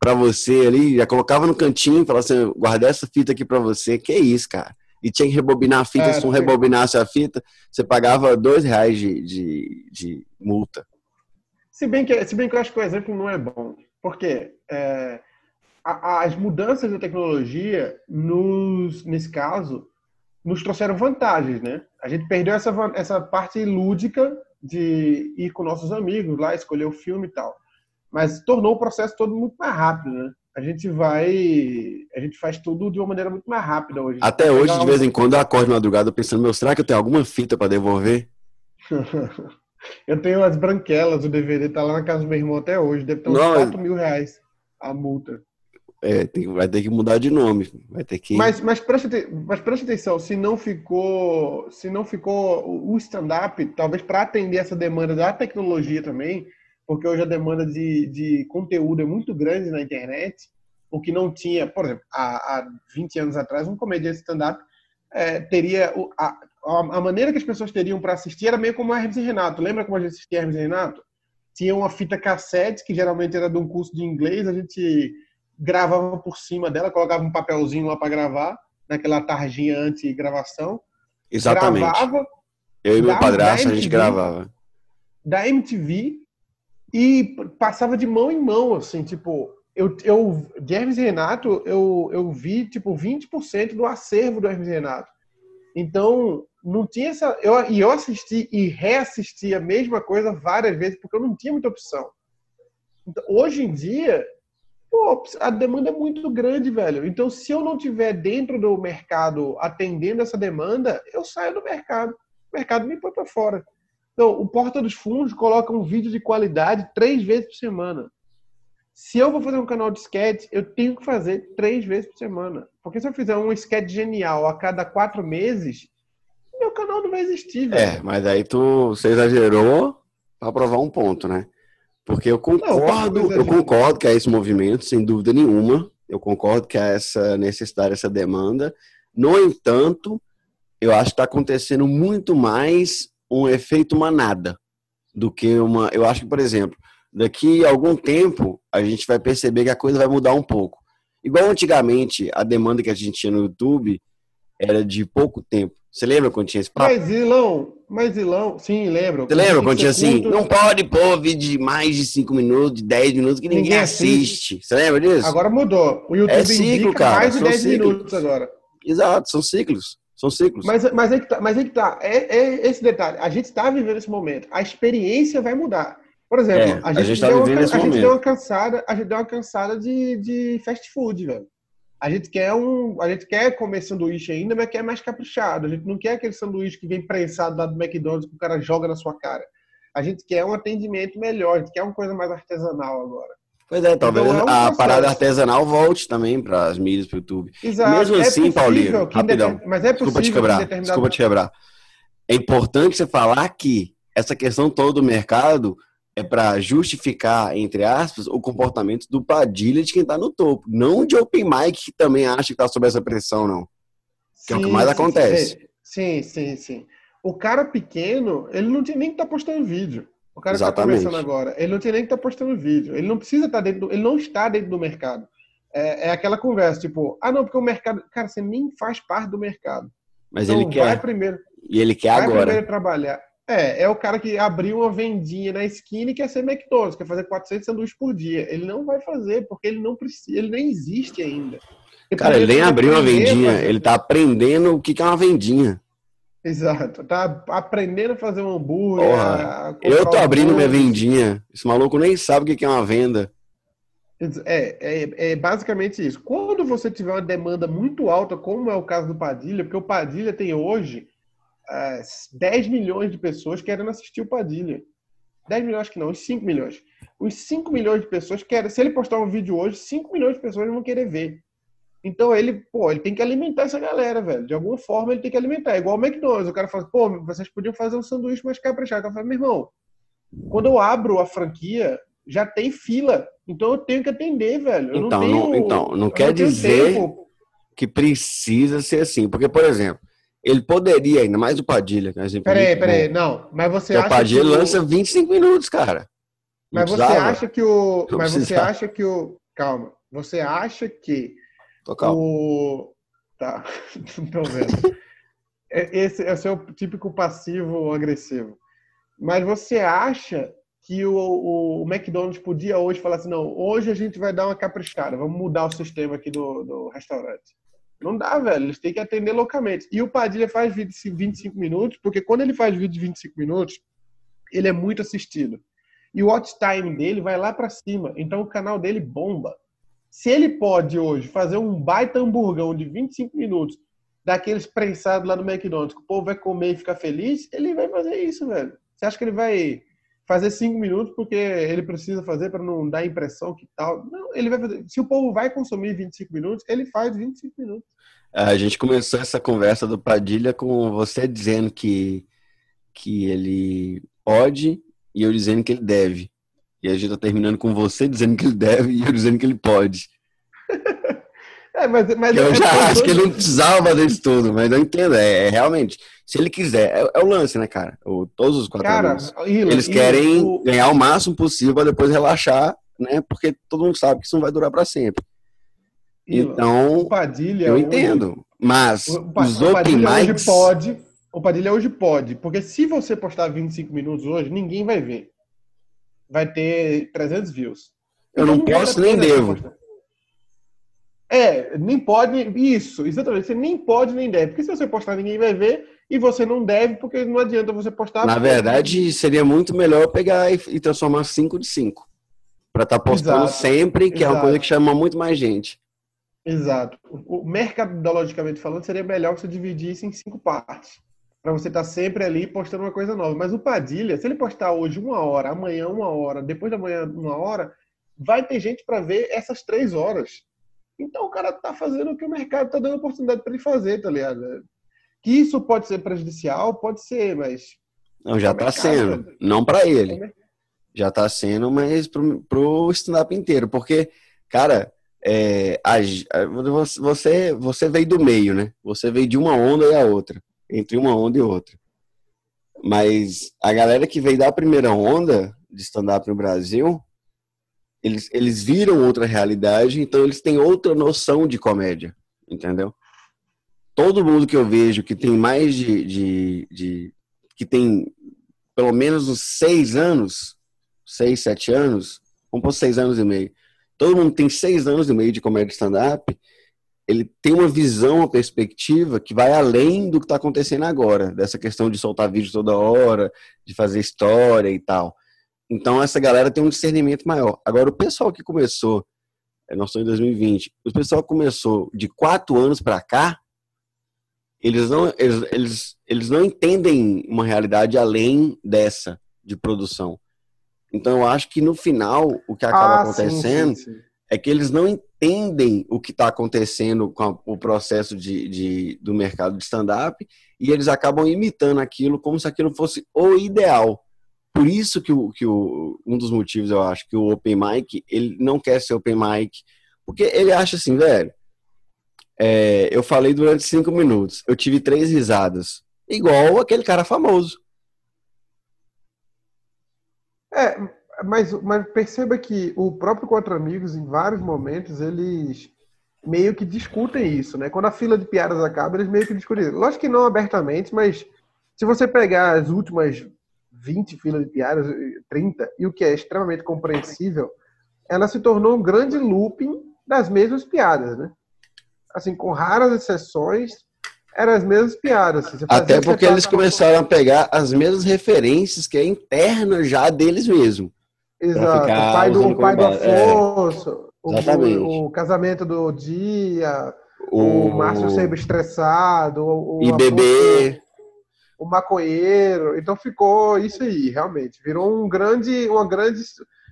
para você ali, já colocava no cantinho falava assim, guardei essa fita aqui para você, que é isso, cara. E tinha que rebobinar a fita, é, se não rebobinasse a fita, você pagava dois reais de, de, de, multa. Se bem, que, se bem que eu acho que o exemplo não é bom, porque é, as mudanças da tecnologia, nos, nesse caso, nos trouxeram vantagens, né? A gente perdeu essa, essa parte lúdica de ir com nossos amigos lá, escolher o filme e tal mas tornou o processo todo muito mais rápido, né? A gente vai, a gente faz tudo de uma maneira muito mais rápida hoje. Até hoje, de vez em quando, eu acordo de madrugada pensando, meu, será que eu tenho alguma fita para devolver? eu tenho as branquelas, o DVD tá lá na casa do meu irmão até hoje, deve ter uns Não, 4 mil reais a multa. É, tem, vai ter que mudar de nome, vai ter que. Mas, mas, preste, mas preste atenção, se não ficou, se não ficou o stand-up, talvez para atender essa demanda da tecnologia também, porque hoje a demanda de, de conteúdo é muito grande na internet, o que não tinha, por exemplo, há, há 20 anos atrás, um comediante stand-up é, teria a, a, maneira que as pessoas teriam para assistir era meio como Hermes e Renato. Lembra como a gente assistia Hermes e Renato? Tinha uma fita cassete que geralmente era de um curso de inglês, a gente gravava por cima dela, colocava um papelzinho lá para gravar, naquela tarjinha anti-gravação. Exatamente. Gravava. Eu e meu padrasto, a gente gravava. Da MTV e passava de mão em mão, assim, tipo, eu, eu de Hermes e Renato, eu, eu vi, tipo, 20% do acervo do Hermes e Renato. Então, não tinha essa... Eu, e eu assisti e reassisti a mesma coisa várias vezes, porque eu não tinha muita opção. Então, hoje em dia, pô, a demanda é muito grande, velho. Então, se eu não tiver dentro do mercado atendendo essa demanda, eu saio do mercado. O mercado me põe para fora. Então, o Porta dos Fundos coloca um vídeo de qualidade três vezes por semana. Se eu vou fazer um canal de sketch, eu tenho que fazer três vezes por semana. Porque se eu fizer um sketch genial a cada quatro meses, meu canal não vai existir, velho. É, mas aí tu você exagerou para provar um ponto, né? Porque eu concordo, não, eu concordo que é esse movimento, sem dúvida nenhuma. Eu concordo que há essa necessidade, essa demanda. No entanto, eu acho que está acontecendo muito mais um efeito manada do que uma. Eu acho que, por exemplo, daqui a algum tempo a gente vai perceber que a coisa vai mudar um pouco. Igual antigamente, a demanda que a gente tinha no YouTube era de pouco tempo. Você lembra quando tinha esse papo? Mas Ilão, mas Ilão, sim, lembro. Você lembra quando tinha assim, não pode pôr vídeo de mais de 5 minutos, de 10 minutos que ninguém, ninguém assiste. assiste. Você lembra disso? Agora mudou. O YouTube é ciclo, cara, mais de 10 ciclos. minutos agora. Exato, são ciclos. São ciclos. Mas, mas é que tá. Mas é, que tá. É, é esse detalhe. A gente está vivendo esse momento. A experiência vai mudar. Por exemplo, é, a, gente a, gente tá deu uma, a gente deu uma cansada, a gente deu uma cansada de, de fast food, velho. A gente quer um, a gente quer comer sanduíche ainda, mas quer mais caprichado. A gente não quer aquele sanduíche que vem prensado lá do McDonald's que o cara joga na sua cara. A gente quer um atendimento melhor, a gente quer uma coisa mais artesanal agora. Pois é, talvez então, é um a parada artesanal volte também para as mídias do YouTube. Exato. Mesmo é assim, Paulinho, rapidão. Mas é possível desculpa te quebrar, determinado... desculpa te quebrar. É importante você falar que essa questão toda do mercado é para justificar, entre aspas, o comportamento do Padilha de quem está no topo, não de Open Mic que também acha que está sob essa pressão, não. Que sim, é o que mais sim, acontece. Sim, sim, sim. O cara pequeno, ele não tem nem que estar tá postando vídeo. O cara está começando agora, ele não tem nem que estar tá postando vídeo. Ele não precisa estar tá dentro, do, ele não está dentro do mercado. É, é, aquela conversa, tipo, ah, não, porque o mercado, cara, você nem faz parte do mercado. Mas então, ele quer. Vai primeiro. E ele quer vai agora. primeiro trabalhar. É, é o cara que abriu uma vendinha na esquina e quer ser McDonald's, quer fazer 400 sanduíches por dia. Ele não vai fazer, porque ele não precisa, ele nem existe ainda. Ele cara, ele nem abriu uma vendinha, ele tá aprendendo o que é uma vendinha. Exato, tá aprendendo a fazer um hambúrguer. Porra, eu tô abrindo minha vendinha. Esse maluco nem sabe o que é uma venda. É, é, é, basicamente isso. Quando você tiver uma demanda muito alta, como é o caso do Padilha, porque o Padilha tem hoje 10 milhões de pessoas querendo assistir o Padilha. 10 milhões que não, uns 5 milhões. Os 5 milhões de pessoas querem. Se ele postar um vídeo hoje, 5 milhões de pessoas vão querer ver. Então ele, pô, ele tem que alimentar essa galera, velho. De alguma forma ele tem que alimentar. É igual o McDonald's. O cara fala, pô, vocês podiam fazer um sanduíche mais caprichado. Eu falo, meu irmão, quando eu abro a franquia, já tem fila. Então eu tenho que atender, velho. Eu então, não, tenho, não, então, não quer não dizer tempo. que precisa ser assim. Porque, por exemplo, ele poderia, ainda mais o Padilha, que é um exemplo. Peraí, peraí, não. Mas você acha. O Padilha que lança 25 minutos, cara. Não mas precisava. você acha que o. Não mas precisava. você acha que o. Calma. Você acha que. Tô calmo. O. Tá. Não tô vendo. É, esse é o seu típico passivo agressivo. Mas você acha que o, o, o, McDonald's podia hoje falar assim: não, hoje a gente vai dar uma caprichada, vamos mudar o sistema aqui do, do restaurante. Não dá, velho. Eles têm que atender loucamente. E o Padilha faz vídeo de 25 minutos, porque quando ele faz vídeo de 25 minutos, ele é muito assistido. E o watch time dele vai lá para cima. Então o canal dele bomba. Se ele pode hoje fazer um baita hamburgão de 25 minutos, daqueles prensados lá no McDonald's, que o povo vai comer e ficar feliz, ele vai fazer isso, velho. Você acha que ele vai fazer cinco minutos porque ele precisa fazer para não dar impressão que tal. Não, ele vai fazer. Se o povo vai consumir 25 minutos, ele faz 25 minutos. A gente começou essa conversa do Padilha com você dizendo que, que ele pode e eu dizendo que ele deve. E a gente tá terminando com você dizendo que ele deve e eu dizendo que ele pode. É, mas, mas eu é já acho que ele não precisava fazer isso tudo, mas eu entendo. É, é realmente, se ele quiser, é, é, o lance, né, cara? O, todos os quatro cara, eles querem o... ganhar o máximo possível para depois relaxar, né? Porque todo mundo sabe que isso não vai durar para sempre. Então, Padilha eu entendo. Hoje, mas o, os o open mics... pode, o Padilha hoje pode, porque se você postar 25 minutos hoje, ninguém vai ver. Vai ter 300 views. Eu então, não posso nem devo. Postar. É, nem pode, isso, exatamente. Você nem pode nem deve. Porque se você postar, ninguém vai ver. E você não deve, porque não adianta você postar. Na verdade, seria muito melhor pegar e, e transformar 5 de 5. Para estar tá postando Exato. sempre, que Exato. é uma coisa que chama muito mais gente. Exato. O, mercadologicamente falando, seria melhor que você dividisse em cinco partes. Para você estar tá sempre ali postando uma coisa nova. Mas o Padilha, se ele postar hoje uma hora, amanhã uma hora, depois da manhã uma hora, vai ter gente para ver essas três horas. Então o cara tá fazendo o que o mercado tá dando oportunidade para ele fazer, tá ligado? Que isso pode ser prejudicial, pode ser, mas. Não, já tá sendo. Não para ele. Já tá sendo, mas pro, pro stand-up inteiro. Porque, cara, é, a, você, você veio do meio, né? Você veio de uma onda e a outra. Entre uma onda e outra. Mas a galera que veio da primeira onda de stand-up no Brasil eles, eles viram outra realidade, então eles têm outra noção de comédia, entendeu? Todo mundo que eu vejo que tem mais de, de, de que tem pelo menos uns seis anos, seis, sete anos, vamos por seis anos e meio. Todo mundo tem seis anos e meio de comédia stand-up, ele tem uma visão, uma perspectiva que vai além do que está acontecendo agora, dessa questão de soltar vídeo toda hora, de fazer história e tal. Então essa galera tem um discernimento maior. Agora o pessoal que começou é, nós estamos em 2020. O pessoal começou de quatro anos para cá, eles não, eles, eles, eles não entendem uma realidade além dessa de produção. Então, eu acho que no final, o que acaba ah, acontecendo sim, sim, sim. é que eles não entendem o que está acontecendo com a, o processo de, de, do mercado de stand-up e eles acabam imitando aquilo como se aquilo fosse o ideal. Por isso que, o, que o, um dos motivos, eu acho, que o Open Mic, ele não quer ser Open Mic, porque ele acha assim, velho, é, eu falei durante cinco minutos, eu tive três risadas, igual aquele cara famoso. É, mas, mas perceba que o próprio Quatro Amigos, em vários momentos, eles meio que discutem isso, né? Quando a fila de piadas acaba, eles meio que discutem. Lógico que não abertamente, mas se você pegar as últimas 20 filas de piadas, 30, e o que é extremamente compreensível, ela se tornou um grande looping das mesmas piadas, né? Assim, com raras exceções, eram as mesmas piadas. Assim, Até porque eles começaram a pegar as mesmas referências que é interna já deles mesmo. Exato. O pai do, o pai do é. Afonso, é, o, o, casamento do dia, o, o Márcio sempre estressado, o, e bebê o maconheiro. Então ficou isso aí, realmente. Virou um grande, uma grande,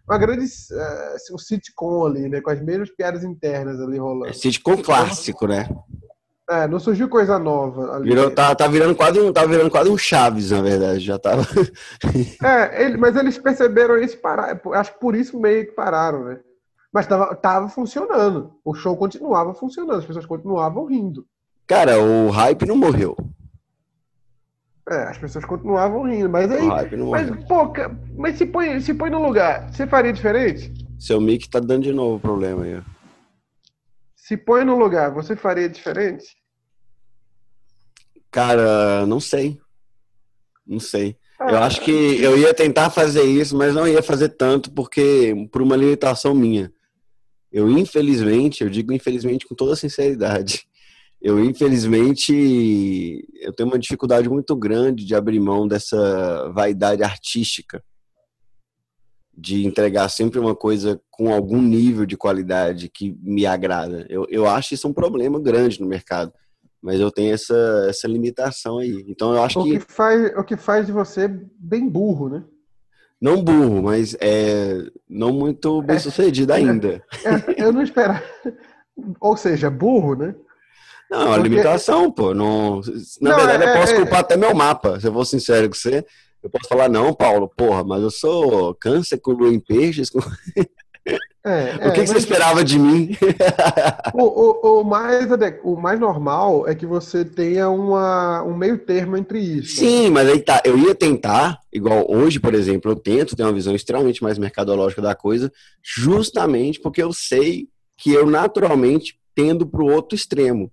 uma grande uh, um sitcom ali, né? Com as mesmas piadas internas ali rolando. É sitcom clássico, né? É, não surgiu coisa nova. Ali. Virou, tá, tá, virando quase um, tá virando quase um Chaves, na verdade, já tava. é, ele, mas eles perceberam isso, parar, acho que por isso meio que pararam, né? Mas tava, tava funcionando. O show continuava funcionando, as pessoas continuavam rindo. Cara, o hype não morreu. É, as pessoas continuavam rindo, mas aí. Mas, pô, mas se põe, se põe no lugar, você faria diferente? Seu mic tá dando de novo problema aí. Se põe no lugar, você faria diferente? Cara, não sei. Não sei. eu acho que eu ia tentar fazer isso, mas não ia fazer tanto porque por uma limitação minha. Eu infelizmente, eu digo infelizmente com toda sinceridade, eu infelizmente eu tenho uma dificuldade muito grande de abrir mão dessa vaidade artística de entregar sempre uma coisa com algum nível de qualidade que me agrada. Eu, eu acho isso um problema grande no mercado, mas eu tenho essa, essa limitação aí. Então eu acho o que, que faz o que faz de você bem burro, né? Não burro, mas é não muito bem sucedido é, ainda. É, eu não esperava. Ou seja, burro, né? Não, a Porque... limitação, pô. Não... Na não, verdade, é, eu posso é, culpar é... até meu mapa, se eu for sincero com você. Eu posso falar, não, Paulo, porra, mas eu sou câncer com em peixes. Com... É, o que, que você esperava de mim? o, o, o, mais, o mais normal é que você tenha uma, um meio termo entre isso. Sim, mas aí tá. Eu ia tentar, igual hoje, por exemplo, eu tento ter uma visão extremamente mais mercadológica da coisa, justamente porque eu sei que eu naturalmente tendo para o outro extremo.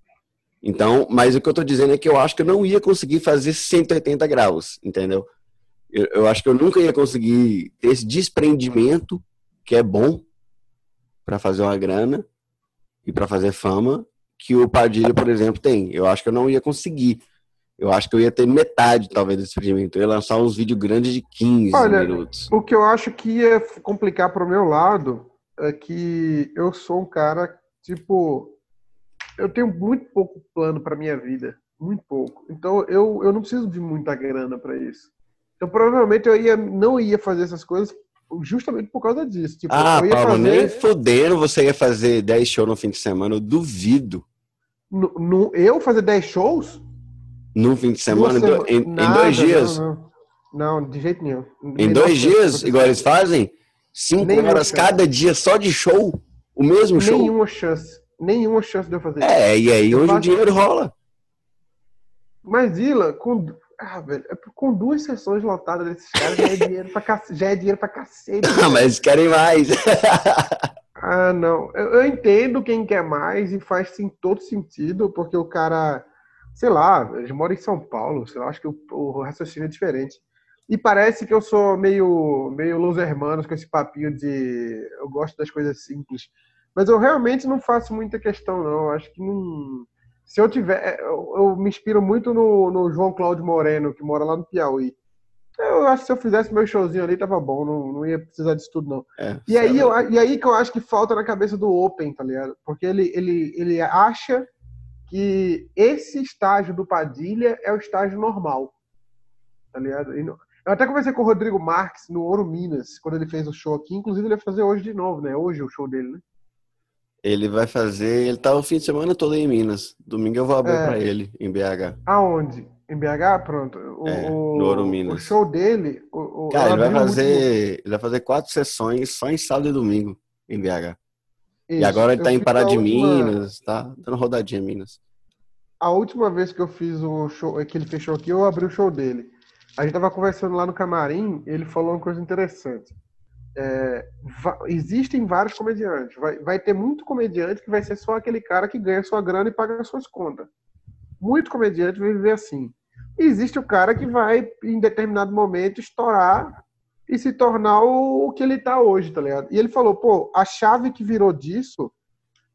Então, mas o que eu estou dizendo é que eu acho que eu não ia conseguir fazer 180 graus, entendeu? Eu, eu acho que eu nunca ia conseguir ter esse desprendimento que é bom para fazer uma grana e para fazer fama que o Padilha, por exemplo, tem. Eu acho que eu não ia conseguir. Eu acho que eu ia ter metade, talvez, desse desprendimento. Eu ia lançar uns vídeos grandes de 15 Olha, minutos. O que eu acho que ia complicar para o meu lado é que eu sou um cara, tipo, eu tenho muito pouco plano para minha vida, muito pouco. Então eu, eu não preciso de muita grana para isso. Então provavelmente eu ia, não ia fazer essas coisas justamente por causa disso. Tipo, ah, Paulo, fazer... nem fodendo você ia fazer 10 shows no fim de semana, eu duvido. No, no eu fazer 10 shows? No fim de semana, sema... em, Nada, em, dois dias? Não, não. não, de jeito nenhum. Em dois dias, igual eles fazem? Cinco Nenhuma horas chance. cada dia só de show? O mesmo show? Nenhuma chance nenhuma chance de eu fazer é, isso. É, e aí eu hoje o dinheiro rola. Mas, Ila, com, ah, velho, é com duas sessões lotadas desses caras já é dinheiro pra, cacete, já é dinheiro pra cacete. Ah, mas querem mais. ah, não. Eu, eu, entendo quem quer mais e faz sim, todo sentido, porque o cara, sei lá, ele mora em São Paulo, sei lá, acho que o, o raciocínio é diferente. E parece que eu sou meio, meio Los Hermanos com esse papinho de eu gosto das coisas simples. Mas eu realmente não faço muita questão, não. Acho que não. Se eu tiver. Eu, eu me inspiro muito no, no, João Cláudio Moreno, que mora lá no Piauí. Eu acho que se eu fizesse meu showzinho ali, tava bom, não, não ia precisar disso tudo, não. É, e, aí, eu, e aí que eu acho que falta na cabeça do Open, tá ligado? Porque ele, ele, ele acha que esse estágio do Padilha é o estágio normal, tá ligado? Eu até conversei com o Rodrigo Marques no Ouro Minas, quando ele fez o show aqui. Inclusive, ele vai fazer hoje de novo, né? Hoje é o show dele, né? Ele vai fazer. Ele tá o fim de semana todo em Minas. Domingo eu vou abrir é. pra ele, em BH. Aonde? Em BH? Pronto. O, é, no Ouro Minas. O show dele. O, o, Cara, ele vai fazer. Muito... Ele vai fazer quatro sessões só em sábado e domingo em BH. Isso. E agora ele tá em Pará de última... Minas, tá dando rodadinha em Minas. A última vez que eu fiz o show, que ele fechou aqui, eu abri o show dele. A gente tava conversando lá no camarim, ele falou uma coisa interessante é, existem vários comediantes. Vai, vai ter muito comediante que vai ser só aquele cara que ganha sua grana e paga suas contas. Muito comediante vai viver assim. E existe o cara que vai, em determinado momento, estourar e se tornar o, que ele está hoje, tá ligado? E ele falou, pô, a chave que virou disso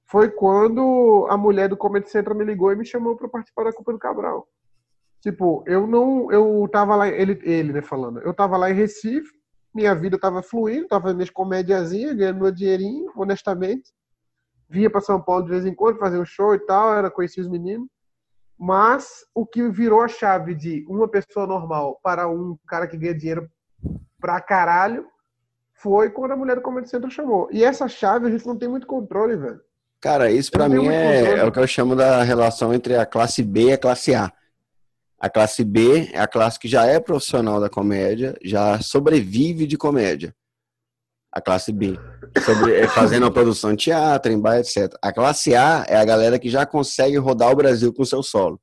foi quando a mulher do Comedy Central me ligou e me chamou para participar da Copa do Cabral. Tipo, eu não, eu tava lá, ele, ele, né, falando, eu tava lá em Recife, minha vida estava fluindo, estava fazendo minhas comédiazinhas, ganhando meu dinheirinho, honestamente. Vinha para São Paulo de vez em quando fazer um show e tal, era conhecia os meninos. Mas o que virou a chave de uma pessoa normal para um cara que ganha dinheiro pra caralho foi quando a mulher do Comedy Central chamou. E essa chave a gente não tem muito controle, velho. Cara, isso para mim é, é, o que eu chamo da relação entre a classe B e a classe A. A classe B é a classe que já é profissional da comédia, já sobrevive de comédia. A classe B, sobre, é, fazendo a produção de teatro, em bar, etc. A classe A é a galera que já consegue rodar o Brasil com seu solo.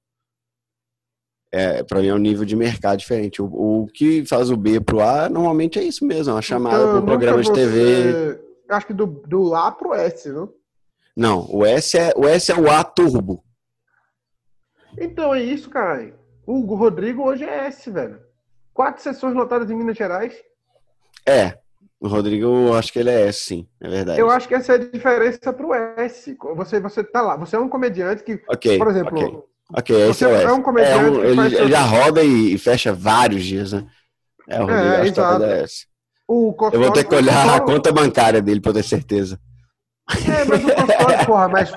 É, para mim é um nível de mercado diferente. O, o que faz o B pro A normalmente é isso mesmo, é uma chamada então, para um programa de TV. Acho que do, do A pro S, não? Não, o S é o S é o A turbo. Então é isso, cara. O Rodrigo hoje é S, velho. Quatro sessões lotadas em Minas Gerais. É. O Rodrigo, eu acho que ele é S, sim. É verdade. Eu acho que essa é a diferença pro S. Você, você tá lá. Você é um comediante que, okay, por exemplo... Okay. Ok, esse é o S. É um comediante é um, ele, ele já roda e, fecha vários dias, né? É, o Rodrigo é, exato. É S. O eu vou ter que olhar a conta bancária dele pra ter certeza. É, mas o Costório, porra, mas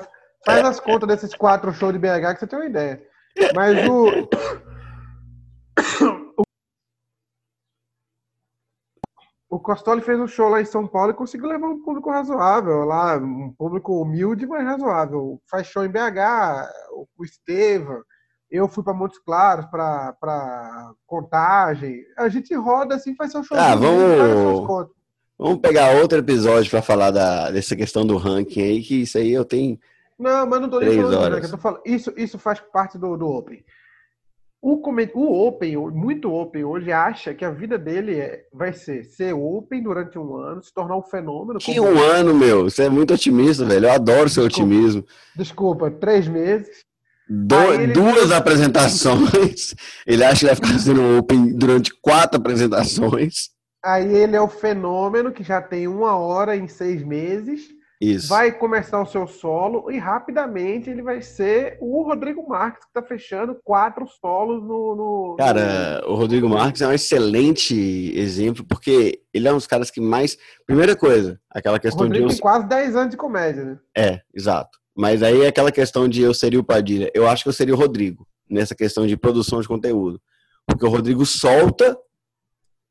faz as contas desses quatro shows de BH que você tem uma ideia. Mas o. O Costoli fez um show lá em São Paulo e conseguiu levar um público razoável lá, um público humilde, mas razoável. Faz show em BH, o Estevam, eu fui para Montes Claros, para Contagem. A gente roda assim, faz seu show. Ah, vamos, vamos pegar outro episódio para falar da, dessa questão do ranking aí, que isso aí eu tenho não, mas não tô nem falando horas. eu tô falando. Isso, isso faz parte do, do Open. O, o Open, muito Open hoje, acha que a vida dele é, vai ser ser Open durante um ano, se tornar um fenômeno. Que um ano, meu? Você é muito otimista, velho. Eu adoro seu desculpa, otimismo. Desculpa, três meses. Do, duas apresentações. Ele acha que vai ficar sendo Open durante quatro apresentações. Aí ele é o fenômeno que já tem uma hora em seis meses isso. vai começar o seu solo e rapidamente ele vai ser o Rodrigo Marques, que está fechando quatro solos no, no, Cara, o Rodrigo Marques é um excelente exemplo, porque ele é um dos caras que mais. Primeira coisa, aquela questão o Rodrigo de. tem quase 10 anos de comédia, né? É, exato. Mas aí é aquela questão de eu seria o Padilha. Eu acho que eu seria o Rodrigo, nessa questão de produção de conteúdo. Porque o Rodrigo solta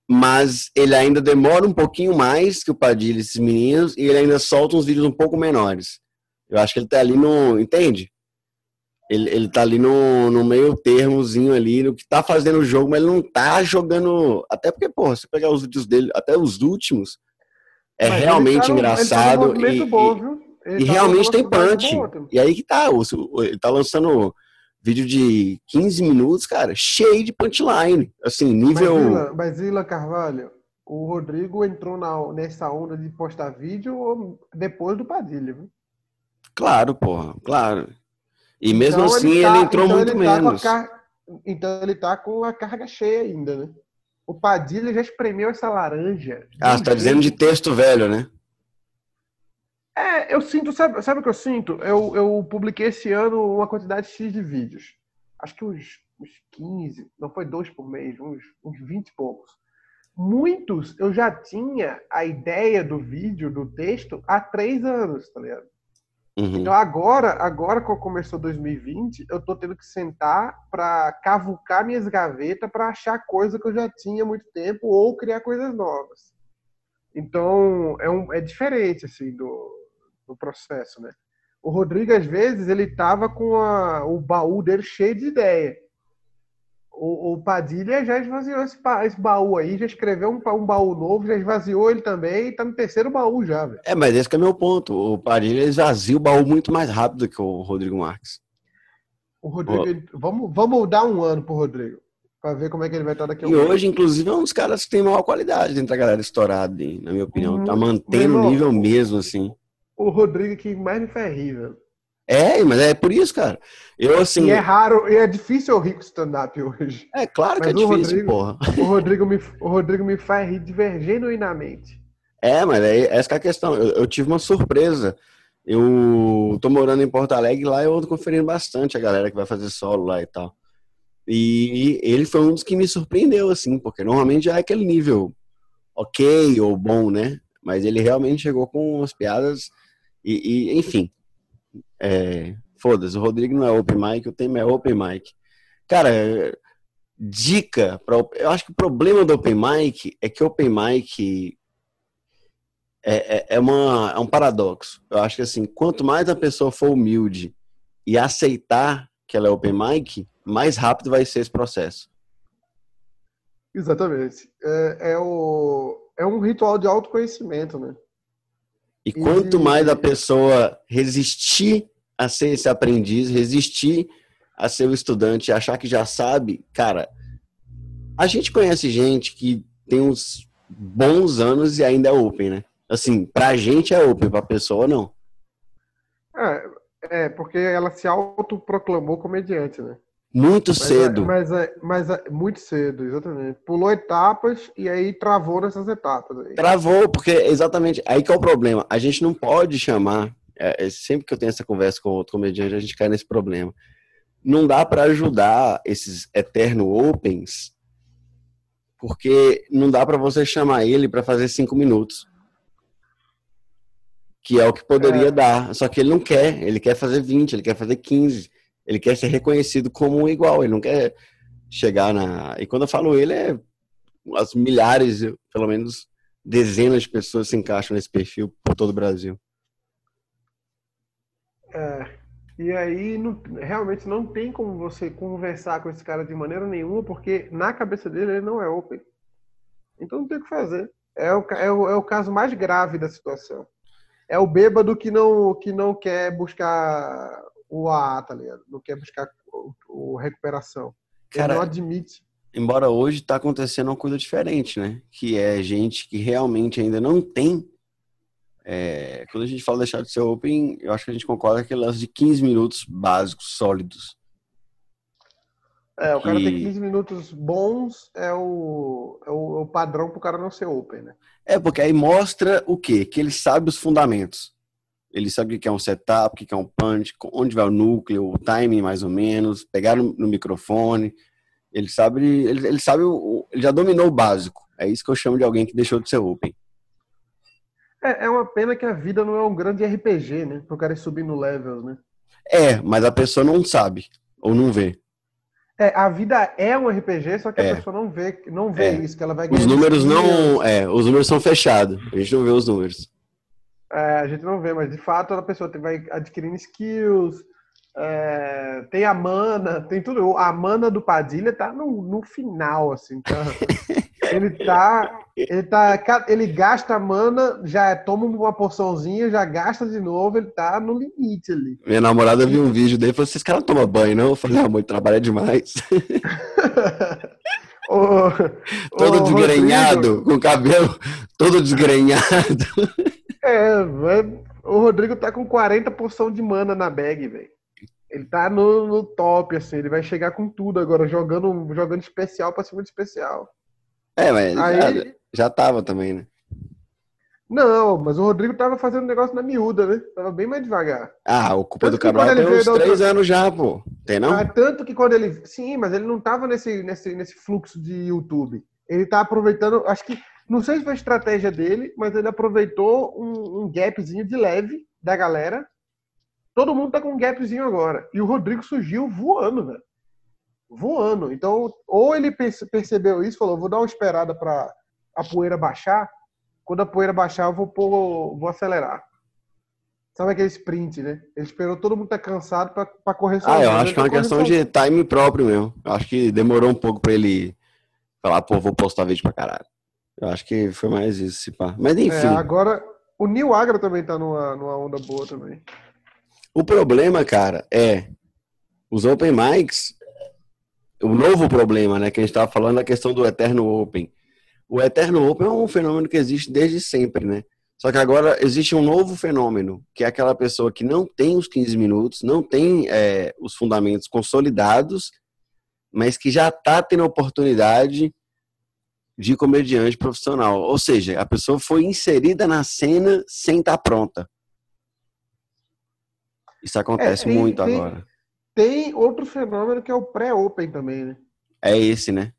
mas ele ainda demora um pouquinho mais que o Padilha, esses meninos, e ele ainda solta uns vídeos um pouco menores. Eu acho que ele tá ali no. Entende? Ele, ele tá ali no, no meio termozinho ali, no que tá fazendo o jogo, mas ele não tá jogando. Até porque, porra, se pegar os vídeos dele, até os últimos, é mas realmente tá engraçado. Tá e, bom, e, e tá realmente tem punch. E aí que tá, ele tá lançando Vídeo de 15 minutos, cara, cheio de punchline. Assim, nível. Mas, Ila, Carvalho, o Rodrigo entrou na, nessa onda de postar vídeo depois do Padilha, viu? Claro, porra, claro. E mesmo então, assim ele, tá, ele entrou então muito ele tá menos. Car... Então ele tá com a carga cheia ainda, né? O Padilha já espremeu essa laranja. Ah, você tá dizendo de texto velho, né? É, eu sinto, sabe, sabe o que eu sinto? Eu, eu publiquei esse ano uma quantidade X de vídeos. Acho que uns, uns 15, não foi dois por mês, uns, uns 20 e poucos. muitos eu já tinha a ideia do vídeo, do texto, há três anos, tá ligado? Uhum. Então agora, agora que começou 2020, eu tô tendo que sentar para cavucar minhas gavetas para achar coisa que eu já tinha há muito tempo ou criar coisas novas. Então é, um, é diferente assim do, do processo, né? O Rodrigo às vezes ele tava com a, o baú dele cheio de ideia. O, o Padilha já esvaziou esse, esse, baú aí, já escreveu um, um, baú novo, já esvaziou ele também e tá no terceiro baú já, velho. É, mas esse é meu ponto. O Padilha esvazia o baú muito mais rápido que o Rodrigo Marques. O Rodrigo, vamos, vamos dar um ano pro Rodrigo. Pra ver como é que ele vai estar daqui a um E hoje, inclusive, é um dos caras que tem maior qualidade dentro da galera estourada, na minha opinião. Uhum. Tá mantendo o nível mesmo, assim. O Rodrigo que mais me faz rir, velho. É, mas é por isso, cara. Eu, assim... E é raro, e é difícil eu rir com stand-up hoje. É, claro que mas é difícil, Rodrigo, porra. O Rodrigo, me, o Rodrigo me faz rir de genuinamente. É, mas é, essa é a questão. Eu, eu, tive uma surpresa. Eu tô morando em Porto Alegre lá eu ando conferindo bastante a galera que vai fazer solo lá e tal. E ele foi um dos que me surpreendeu, assim, porque normalmente já é aquele nível ok ou bom, né? Mas ele realmente chegou com umas piadas e, e enfim, é, Foda-se, o Rodrigo não é open mic, o tema é open mic. Cara, dica para eu acho que o problema do open mic é que open mic é, é, é, uma, é um paradoxo. Eu acho que assim, quanto mais a pessoa for humilde e aceitar que ela é open mic, mais rápido vai ser esse processo. Exatamente. É, é, o, é um ritual de autoconhecimento, né? E quanto mais a pessoa resistir a ser esse aprendiz, resistir a ser o estudante, achar que já sabe, cara, a gente conhece gente que tem uns bons anos e ainda é open, né? Assim, pra gente é open, pra pessoa não. É, é porque ela se autoproclamou comediante, né? Muito mas, cedo. Mas, mas, mas, muito cedo, exatamente. Pulou etapas e aí travou nessas etapas. Aí. Travou, porque exatamente aí que é o problema. A gente não pode chamar. É, é, sempre que eu tenho essa conversa com outro comediante, a gente cai nesse problema. Não dá para ajudar esses eterno opens, porque não dá para você chamar ele para fazer cinco minutos. Que é o que poderia é. dar. Só que ele não quer. Ele quer fazer 20, ele quer fazer 15 ele quer ser reconhecido como um igual, ele não quer chegar na. E quando eu falo ele, é as milhares, pelo menos dezenas de pessoas se encaixam nesse perfil por todo o Brasil. É, e aí não, realmente não tem como você conversar com esse cara de maneira nenhuma, porque na cabeça dele ele não é open. Então não tem o que fazer. É o, é o, é o caso mais grave da situação. É o bêbado que não, que não quer buscar o AA, tá ligado? Não quer buscar o, o recuperação. Cara, Ele não admite. Embora hoje tá acontecendo uma coisa diferente, né? Que é gente que realmente ainda não tem. É, quando a gente fala deixar de ser open, eu acho que a gente concorda que aquele lance de 15 minutos básicos, sólidos. É, o cara tem 15 minutos bons, é o, é o, é o padrão pro cara não ser open, né? É, porque aí mostra o quê? Que ele sabe os fundamentos. Ele sabe o que é um setup, o que é um punch, onde vai o núcleo, o timing mais ou menos, pegar no, no microfone. Ele sabe, ele, ele sabe, o, ele já dominou o básico. É isso que eu chamo de alguém que deixou de ser open. É, é uma pena que a vida não é um grande RPG, né? Para o cara subir no levels, né? É, mas a pessoa não sabe ou não vê. É, a vida é um RPG, só que é. a pessoa não vê, não vê é. isso, que ela vai ganhar. Os números não, é, os números são fechados. A gente não vê os números. É, a gente não vê, mas de fato a pessoa vai adquirindo skills, é, tem a mana, tem tudo. A mana do Padilha tá no, no final, assim. Tá? ele tá. Ele tá. Ele gasta a mana, já toma uma porçãozinha, já gasta de novo, ele tá no limite ali. Minha namorada viu um vídeo dele e falou: vocês caras não tomam banho, não? Eu falei, amor, trabalha demais. todo desgrenhado, com o cabelo todo desgrenhado. É, o Rodrigo tá com 40 porção de mana na bag, velho. Ele tá no, no, top, assim, ele vai chegar com tudo agora, jogando, jogando especial pra cima de especial. É, mas Aí... já, já tava também, né? Não, mas o Rodrigo tava fazendo negócio na miúda, né? Tava bem mais devagar. Ah, o culpa tanto do canal tem uns três outra... anos já, pô. Tem não? Ah, tanto que quando ele. Sim, mas ele não tava nesse, nesse, nesse fluxo de YouTube. Ele tá aproveitando, acho que, não sei se foi estratégia dele, mas ele aproveitou um, um gapzinho de leve da galera. Todo mundo tá com um gapzinho agora. E o Rodrigo surgiu voando, velho. Voando. Então, ou ele percebeu isso, falou, vou dar uma esperada para a poeira baixar. Quando a poeira baixar, eu vou, pôr, vou acelerar. Sabe aquele sprint, né? Ele esperou todo mundo estar tá cansado para correr sozinho. Ah, eu acho que é uma questão de time próprio mesmo. Eu acho que demorou um pouco para ele falar, pô, vou postar vídeo pra caralho. Eu acho que foi mais isso, se pá. Mas enfim. É, agora, o Nil Agra também tá numa, numa onda boa também. O problema, cara, é os Open Mics. O novo problema, né? Que a gente tava falando da questão do Eterno Open. O Eterno Open é um fenômeno que existe desde sempre, né? Só que agora existe um novo fenômeno, que é aquela pessoa que não tem os 15 minutos, não tem é, os fundamentos consolidados, mas que já está tendo oportunidade de comediante profissional. Ou seja, a pessoa foi inserida na cena sem estar pronta. Isso acontece é, tem, muito tem, agora. Tem outro fenômeno que é o pré-open também, né? É esse, né?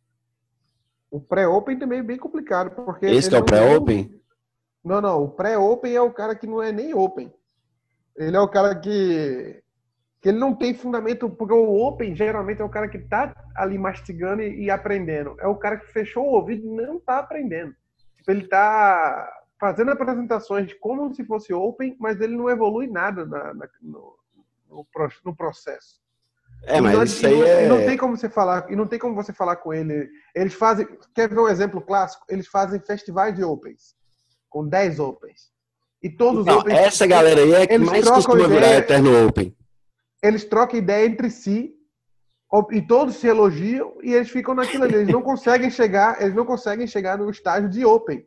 O pré-open também é bem complicado, porque... Esse é o pré-open? Não, não. O pré-open é o cara que não é nem open. Ele é o cara que, que ele não tem fundamento, porque o open geralmente é o cara que está ali mastigando e, e, aprendendo. É o cara que fechou o ouvido e não está aprendendo. Tipo, ele está fazendo apresentações como se fosse open, mas ele não evolui nada na, na, no, no, no, processo. É, mas não, isso aí é... E não tem como você falar, e não tem como você falar com ele. Eles fazem, quer ver um exemplo clássico? Eles fazem festivais de opens com 10 Opens. E todos os Opens. Essa galera aí é que mais costuma ideia, virar Eterno Open. Eles trocam ideia entre si e todos se elogiam e eles ficam naquilo ali. Eles não conseguem chegar, eles não conseguem chegar no estágio de Open.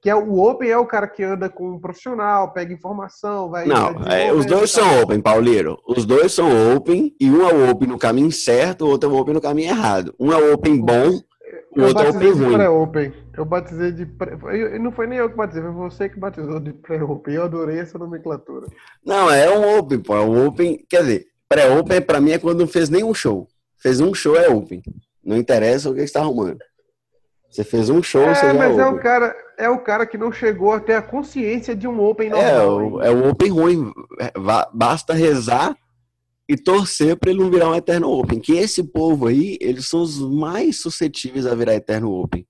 Que é o Open é o cara que anda com um profissional, pega informação, vai. Não, é, os dois são Open, Paulino. Os dois são Open e um é o Open no caminho certo, o outro é o Open no caminho errado. Um é o Open bom o eu outro é Open ruim. Pré-Open. Eu batizei de. Pré... Eu, não foi nem eu que batizei, foi você que batizou de pré-Open. Eu adorei essa nomenclatura. Não, é um Open, pô. É um Open. Quer dizer, pré-Open pra mim é quando não fez nenhum show. Fez um show é Open. Não interessa o que você está arrumando. Você fez um show, é, você já mas é, é o cara, é o cara que não chegou a ter a consciência de um Open normal. É, o, é o Open ruim. É, basta rezar e torcer para ele não virar um Eterno Open. Que esse povo aí, eles são os mais suscetíveis a virar Eterno Open.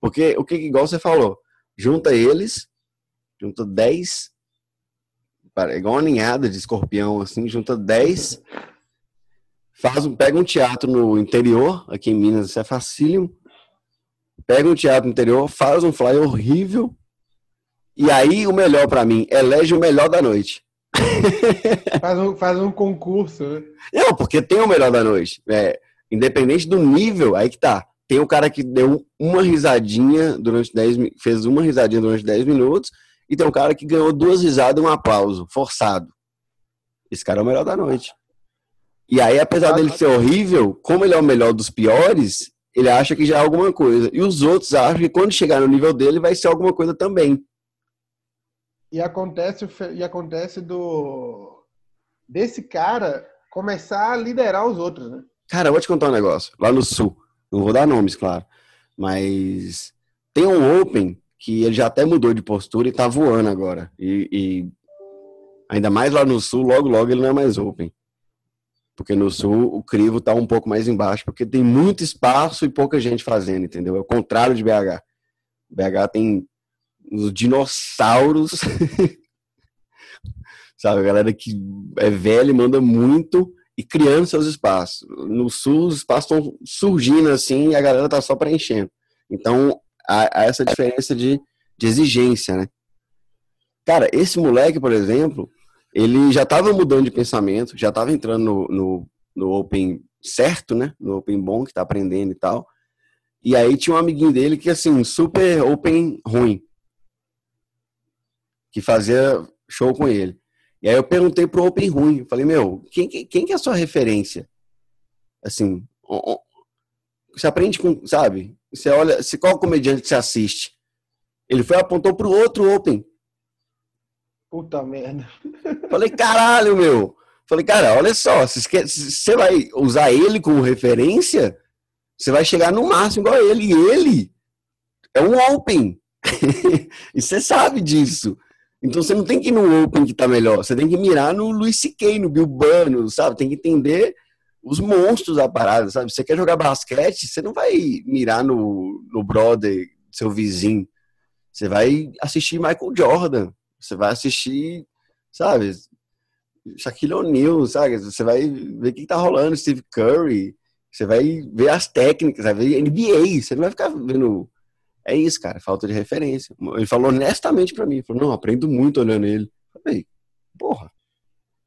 Porque o que, igual você falou, junta eles, junta 10, igual uma ninhada de escorpião, assim, junta 10, faz um, pega um teatro no interior, aqui em Minas, isso é facílimo, pega um teatro no interior, faz um fly horrível, e aí o melhor para mim, elege o melhor da noite. faz, um, faz um concurso, né? Não, porque tem o melhor da noite. É, independente do nível, aí que tá. Tem o cara que deu uma risadinha durante 10 fez uma risadinha durante 10 minutos, e tem um cara que ganhou duas risadas e um aplauso, forçado. Esse cara é o melhor da noite. E aí, apesar dele ser horrível, como ele é o melhor dos piores, ele acha que já é alguma coisa. E os outros acham que quando chegar no nível dele vai ser alguma coisa também. E acontece, e acontece do desse cara começar a liderar os outros, né? Cara, eu vou te contar um negócio. Lá no sul, não vou dar nomes, claro, mas tem um Open que ele já até mudou de postura e tá voando agora. E, e ainda mais lá no sul, logo, logo ele não é mais Open. Porque no sul o crivo tá um pouco mais embaixo, porque tem muito espaço e pouca gente fazendo, entendeu? É o contrário de BH. BH tem os dinossauros. Sabe, a galera que é velha e manda muito e criando seus espaços. No sul, os espaços estão surgindo assim e a galera tá só preenchendo. Então, há, há essa diferença de, de exigência, né? Cara, esse moleque, por exemplo, ele já estava mudando de pensamento, já estava entrando no, no, no, Open certo, né? No Open bom, que tá aprendendo e tal. E aí tinha um amiguinho dele que, assim, super Open ruim que fazia show com ele. E aí eu perguntei pro Open Ruim, falei, meu, quem, quem que é a sua referência? Assim, você aprende com, sabe? Você olha, se qual comediante você assiste? Ele foi apontou pro outro Open. Puta merda. Falei, caralho, meu. Falei, cara, olha só, se você vai usar ele como referência, você vai chegar no máximo igual ele. E ele é um Open. e você sabe disso. Então você não tem que ir no Open que tá melhor. Você tem que mirar no Luis C.K., no Bilbano, sabe? Tem que entender os monstros da parada, sabe? Você quer jogar basquete, você não vai mirar no, no brother, seu vizinho. Você vai assistir Michael Jordan. Você vai assistir, sabe? Shaquille O'Neal, sabe? Você vai ver o que tá rolando, Steve Curry. Você vai ver as técnicas, vai ver NBA. Você não vai ficar vendo. É isso, cara, falta de referência. Ele falou honestamente para mim, falou, não, aprendo muito olhando ele. Eu falei, porra.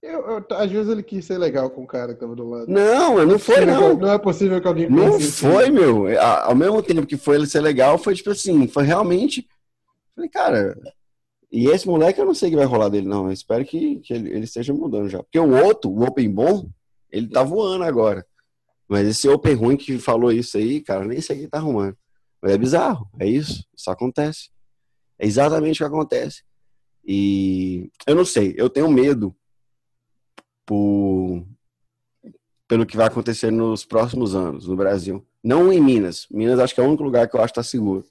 Eu, eu, às vezes ele quis ser legal com o cara que tava do lado. Não, não foi, não. Não é possível que alguém Não foi, assim. meu. Ao mesmo tempo que foi ele ser legal, foi tipo assim, foi realmente. Falei, cara, e esse moleque eu não sei o que vai rolar dele, não. Eu espero que, que ele, ele, esteja mudando já. Porque o outro, o Open Bom, ele tá voando agora. Mas esse Open ruim que falou isso aí, cara, nem sei quem tá arrumando. Mas é bizarro, é isso. Isso acontece. É exatamente o que acontece. E eu não sei, eu tenho medo por, pelo que vai acontecer nos próximos anos no Brasil. Não em Minas. Minas acho que é o único lugar que eu acho que tá seguro.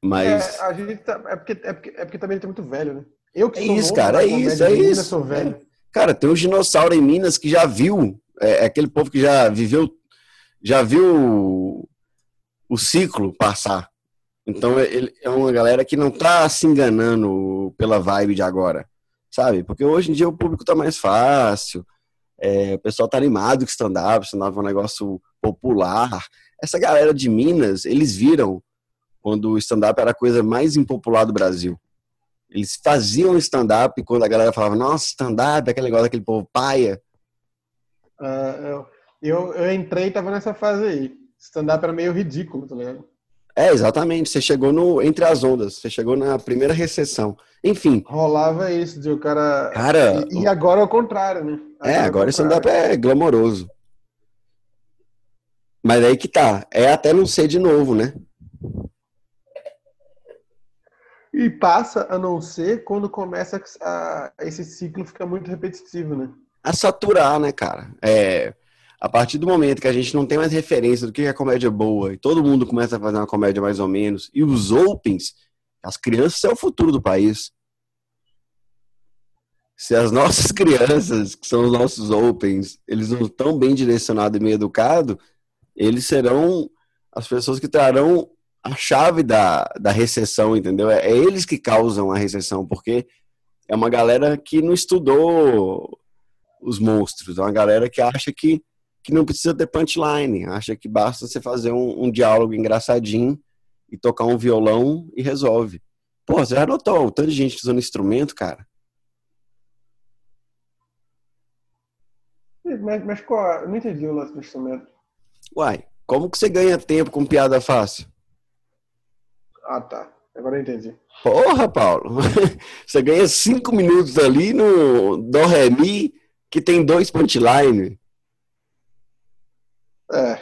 Mas. É, a gente tá, é, porque, é, porque, é porque também ele tá muito velho, né? Eu que é sou isso, novo, cara, é isso, é isso. Minas, sou velho. Cara, tem um dinossauro em Minas que já viu, é, é, aquele povo que já viveu, já viu o ciclo passar. Então ele é uma galera que não tá se enganando pela vibe de agora, sabe? Porque hoje em dia o público tá mais fácil, é, o pessoal tá animado com stand-up, stand-up é um negócio popular. Essa galera de Minas, eles viram quando o stand-up era a coisa mais impopular do Brasil. Eles faziam stand-up quando a galera falava, nossa, stand-up, aquele negócio daquele povo paia. Uh, eu, eu entrei e tava nessa fase aí. Stand-up era meio ridículo, tá ligado? É, exatamente. Você chegou no entre as ondas. Você chegou na primeira recessão. Enfim. Rolava isso de o cara. Cara. E, e agora é o contrário, né? Agora é, agora o stand-up é glamouroso. Mas aí que tá. É até não ser de novo, né? E passa a não ser quando começa a, esse ciclo fica muito repetitivo, né? A saturar, né, cara? É, a partir do momento que a gente não tem mais referência do que é comédia boa e todo mundo começa a fazer uma comédia mais ou menos, e os opens, as crianças são o futuro do país. Se as nossas crianças, que são os nossos opens, eles não estão bem direcionados e bem educados, eles serão as pessoas que trarão a chave da, da recessão, entendeu? É, é eles que causam a recessão, porque é uma galera que não estudou os monstros, é uma galera que acha que, que não precisa ter punchline, acha que basta você fazer um, um diálogo engraçadinho e tocar um violão e resolve. Pô, você já notou o tanto de gente usando instrumento, cara? Mas, mas qual, eu não entendi o lance do instrumento. Uai, como que você ganha tempo com piada fácil? Ah, tá. Agora eu entendi. Porra, Paulo. Você ganha cinco minutos ali no Do Ré Mi, que tem dois punchline. É.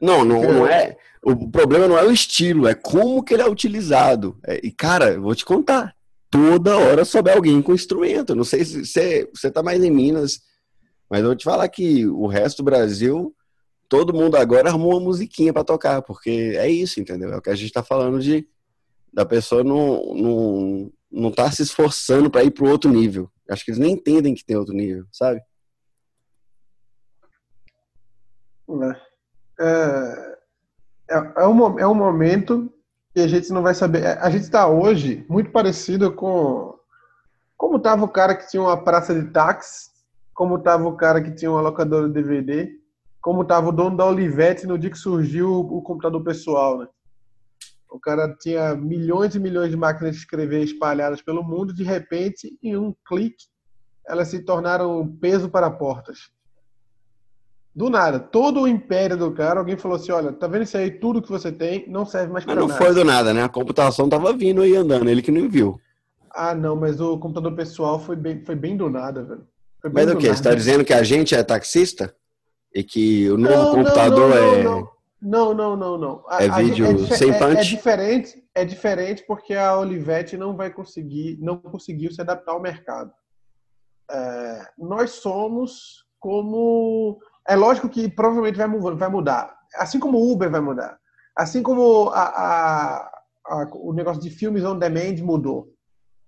Não, não, não é. O problema não é o estilo, é como que ele é utilizado. É, e, cara, eu vou te contar. Toda hora sobe alguém com instrumento. Não sei se você, você tá mais em Minas, mas eu vou te falar que o resto do Brasil todo mundo agora arrumou uma musiquinha para tocar, porque é isso, entendeu? É o que a gente está falando de da pessoa não, não, não tá se esforçando para ir para outro nível. Acho que eles nem entendem que tem outro nível, sabe? É, é, é, é, um, é um momento que a gente não vai saber. É, a gente está hoje muito parecido com como estava o cara que tinha uma praça de táxi, como estava o cara que tinha uma locadora de DVD, como estava o dono da Olivetti no dia que surgiu o computador pessoal, né? O cara tinha milhões e milhões de máquinas de escrever espalhadas pelo mundo, de repente, em um clique, elas se tornaram peso para portas. Do nada, todo o império do cara, alguém falou assim: olha, tá vendo isso aí? Tudo que você tem não serve mais para nada. Mas não foi do nada, né? A computação tava vindo aí andando, ele que não viu. Ah, não, mas o computador pessoal foi bem, foi bem do nada, velho. Mas o quê? Você tá dizendo que a gente é taxista? E que o novo não, computador não, não, é. Não, não, não, não. A, é vídeo é, sem punch? É, é, diferente, é diferente porque a Olivetti não vai conseguir, não conseguiu se adaptar ao mercado. É, nós somos como. É lógico que provavelmente vai, mudar. Assim como o Uber vai mudar. Assim como a, a, a, o negócio de filmes on demand mudou.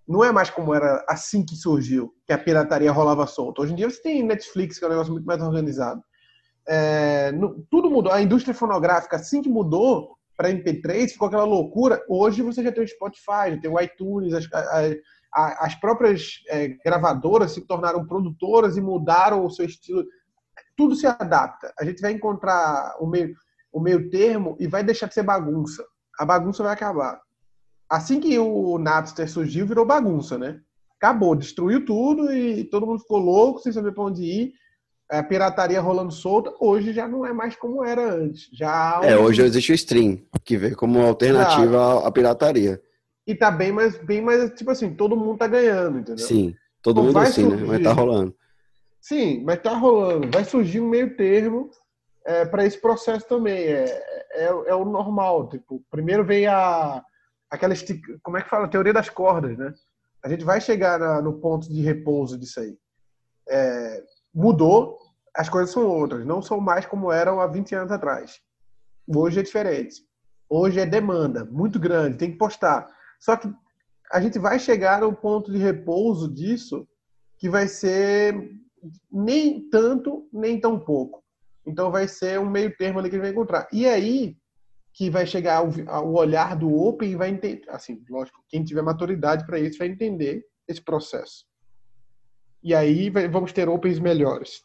Não é mais como era assim que surgiu, que a pirataria rolava solta. Hoje em dia você tem Netflix, que é um negócio muito mais organizado. É, no, tudo mudou. A indústria fonográfica, assim que mudou para MP3, ficou aquela loucura. Hoje você já tem o Spotify, já tem o iTunes, as, as, as próprias é, gravadoras se tornaram produtoras e mudaram o seu estilo. Tudo se adapta. A gente vai encontrar o meio, o meio termo e vai deixar de ser bagunça. A bagunça vai acabar. Assim que o Napster surgiu, virou bagunça, né? Acabou, destruiu tudo e todo mundo ficou louco, sem saber para onde ir a pirataria rolando solta, hoje já não é mais como era antes. Já É, hoje existe o stream, que vê como alternativa à, pirataria. E tá bem mais, bem mais, tipo assim, todo mundo tá ganhando, entendeu? Sim, todo então mundo assim, surgir, né? Mas tá rolando. Sim, mas tá rolando. Vai surgir um meio termo é, para esse processo também. É, é, é, o normal. Tipo, primeiro vem a aquela estic... como é que fala? A teoria das cordas, né? A gente vai chegar na, no ponto de repouso disso aí. É, mudou, as coisas são outras, não são mais como eram há 20 anos atrás. Hoje é diferente. Hoje é demanda muito grande, tem que postar. Só que a gente vai chegar um ponto de repouso disso que vai ser nem tanto, nem tão pouco. Então vai ser um meio termo ali que ele vai encontrar. E aí que vai chegar o olhar do Open e vai entender, assim, lógico, quem tiver maturidade para isso vai entender esse processo. E aí vamos ter opens melhores.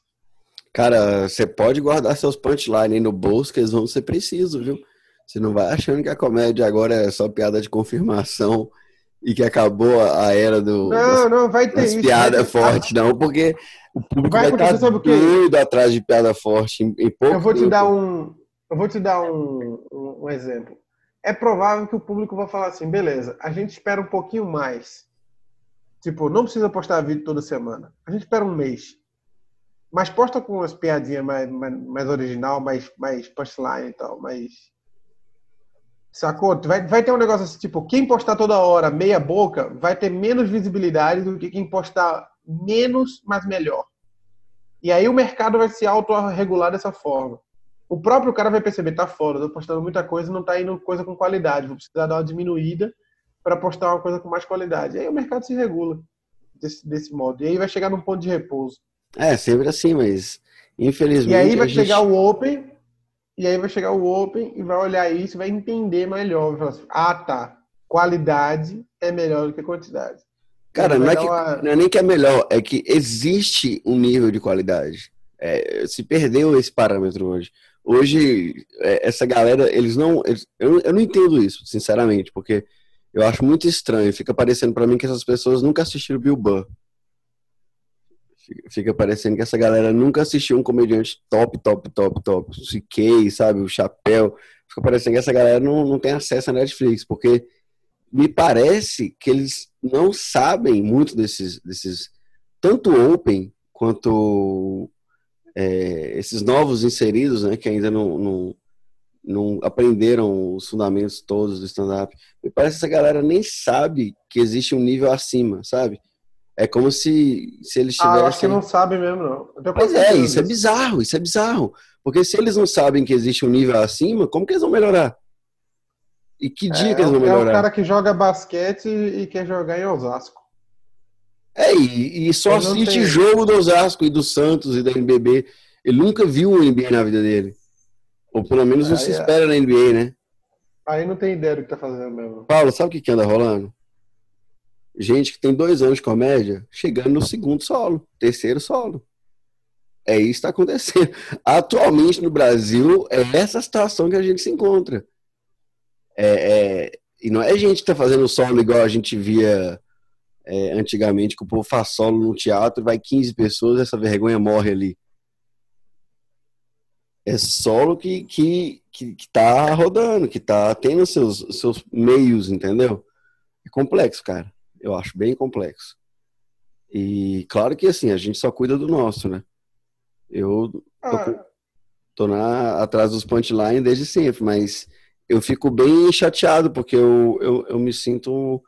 Cara, você pode guardar seus punchlines no bolso, que eles vão ser precisos, viu? Você não vai achando que a comédia agora é só piada de confirmação e que acabou a era do. Não, das, não, vai ter isso. Piada forte, não, porque o público vai, vai estar doido atrás de piada forte em, em pouco Eu vou te dar um. Eu vou te dar um, um, um exemplo. É provável que o público vai falar assim, beleza, a gente espera um pouquinho mais Tipo, não precisa postar vídeo toda semana. A gente espera um mês. Mas posta com umas piadinhas mais, mais, mais original, mais, mais punchline e tal, mais. Sacou? Vai, vai ter um negócio assim, tipo, quem postar toda hora meia boca vai ter menos visibilidade do que quem postar menos, mas melhor. E aí o mercado vai se autorregular dessa forma. O próprio cara vai perceber, tá fora, tô postando muita coisa, não tá indo coisa com qualidade, vou precisar dar uma diminuída para postar uma coisa com mais qualidade. Aí o mercado se regula desse, desse modo. E aí vai chegar num ponto de repouso. É, sempre assim, mas infelizmente. E aí vai chegar gente... o Open, e aí vai chegar o Open e vai olhar isso, vai entender melhor. Vai falar assim, ah, tá. Qualidade é melhor do que quantidade. Cara, não é, que, uma... não é nem que é melhor, é que existe um nível de qualidade. É, se perdeu esse parâmetro hoje. Hoje, é, essa galera, eles não. Eles, eu, eu não entendo isso, sinceramente, porque eu acho muito estranho. Fica parecendo para mim que essas pessoas nunca assistiram Bill Burr. Fica parecendo que essa galera nunca assistiu um comediante top, top, top, top. O CK, sabe? O Chapéu. Fica parecendo que essa galera não, não tem acesso à Netflix, porque me parece que eles não sabem muito desses, desses tanto Open quanto é, esses novos inseridos, né, que ainda não, não, não aprenderam os fundamentos todos do stand-up. Me parece que essa galera nem sabe que existe um nível acima, sabe? É como se, se eles tivessem... Ah, acho que não sabem mesmo, não. Mas é, isso é bizarro, isso é bizarro. Porque se eles não sabem que existe um nível acima, como que eles vão melhorar? E que dia é, que eles vão melhorar? É o cara que joga basquete e quer jogar em Osasco. É, e, e só assiste tem... jogo do Osasco e do Santos e da NBB. Ele nunca viu o NBA na vida dele. Ou pelo menos não aí, se é. espera na NBA, né? Aí não tem ideia do que tá fazendo mesmo. Paulo, sabe o que, que anda rolando? Gente que tem dois anos de comédia chegando no segundo solo, terceiro solo. É isso que está acontecendo. Atualmente no Brasil, é essa situação que a gente se encontra. É, é, e não é gente que está fazendo solo igual a gente via é, antigamente, que o povo faz solo no teatro, vai 15 pessoas, essa vergonha morre ali é solo que, que, que, que tá rodando, que tá tendo seus, seus meios, entendeu? É complexo, cara. Eu acho bem complexo. E claro que assim, a gente só cuida do nosso, né? Eu tô, ah. tô na, atrás dos punchlines desde sempre, mas eu fico bem chateado porque eu, eu, eu me sinto.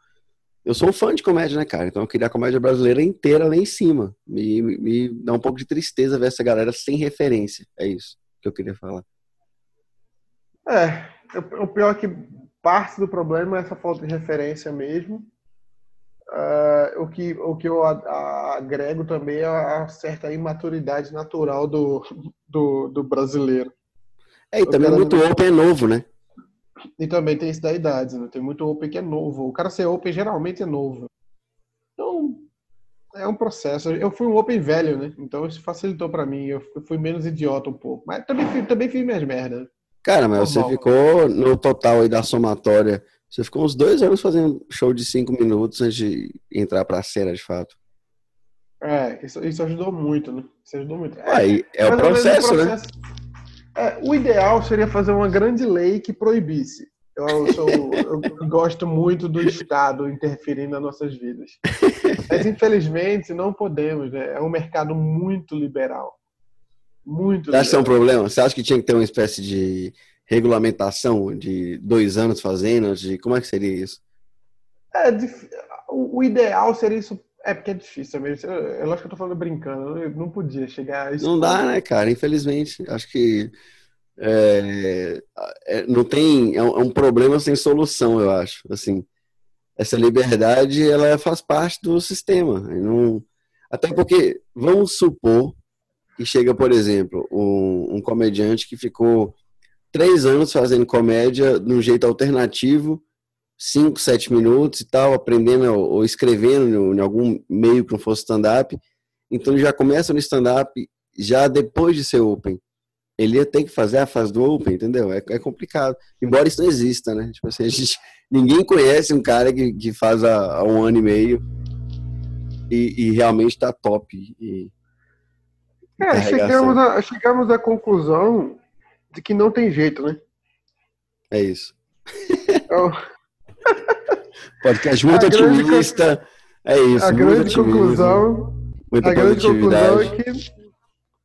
Eu sou um fã de comédia, né, cara? Então eu queria a comédia brasileira inteira lá em cima. Me, me, me dá um pouco de tristeza ver essa galera sem referência. É isso que eu queria falar. É, o pior é que parte do problema é essa falta de referência mesmo. Uh, o, que, o que eu agrego também é a certa imaturidade natural do, do, do brasileiro. É, e também muito não... open é novo, né? E também tem isso da idade, né? Tem muito open que é novo. O cara ser open geralmente é novo. Então, é um processo. Eu fui um open velho, né? Então isso facilitou para mim. Eu fui menos idiota um pouco. Mas também, também fiz minhas merdas. Cara, mas você ficou no total aí da somatória. Você ficou uns dois anos fazendo show de cinco minutos antes de entrar pra cena, de fato. É, isso, isso ajudou muito, né? Isso ajudou muito. É, aí, é o processo, o processo, né? É, o ideal seria fazer uma grande lei que proibisse. Eu, sou, eu gosto muito do Estado interferindo nas nossas vidas. Mas, infelizmente, não podemos. Né? É um mercado muito liberal. Muito Você acha que é um problema? Você acha que tinha que ter uma espécie de regulamentação de dois anos fazendo? De, como é que seria isso? É, o ideal seria isso. É porque é difícil mesmo. É lógico que eu tô falando brincando. Eu não podia chegar a isso. Não dá, né, cara? Infelizmente. Acho que é, é, não tem. É um, é um problema sem solução, eu acho. Assim, essa liberdade ela faz parte do sistema. Não, até porque, vamos supor que chega, por exemplo, um, um comediante que ficou três anos fazendo comédia de um jeito alternativo, cinco, sete minutos e tal, aprendendo ou escrevendo em algum meio que não fosse stand-up. Então ele já começa no stand-up já depois de ser open. Ele ia ter que fazer a fase do open, entendeu? É, é complicado. Embora isso não exista, né? Tipo assim, a gente, ninguém conhece um cara que, que faz há, um ano e meio e, e realmente tá top. E, é, chegamos, chegamos à conclusão de que não tem jeito, né? É isso. Então... Podcast muito otimista. Grande, é isso. A grande conclusão. Muita a grande conclusão é que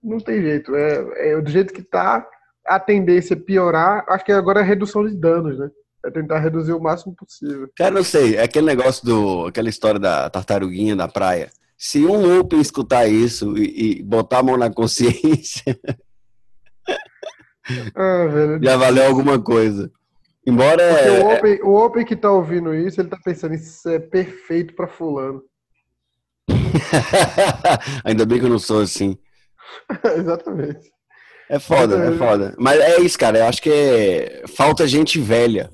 não tem jeito. É, é do jeito que tá, a tendência é piorar. Acho que agora é redução de danos, né? É tentar reduzir o máximo possível. Cara, não sei. É aquele negócio do. aquela história da tartaruguinha da praia. Se um Open escutar isso e, e botar a mão na consciência, ah, já valeu alguma coisa. Embora. o, open, o Open que tá ouvindo isso, ele tá pensando, isso é perfeito para fulano. Ainda bem que eu não sou assim. Exatamente. É foda, é foda. Mas é isso, cara. Eu acho que é... falta gente velha.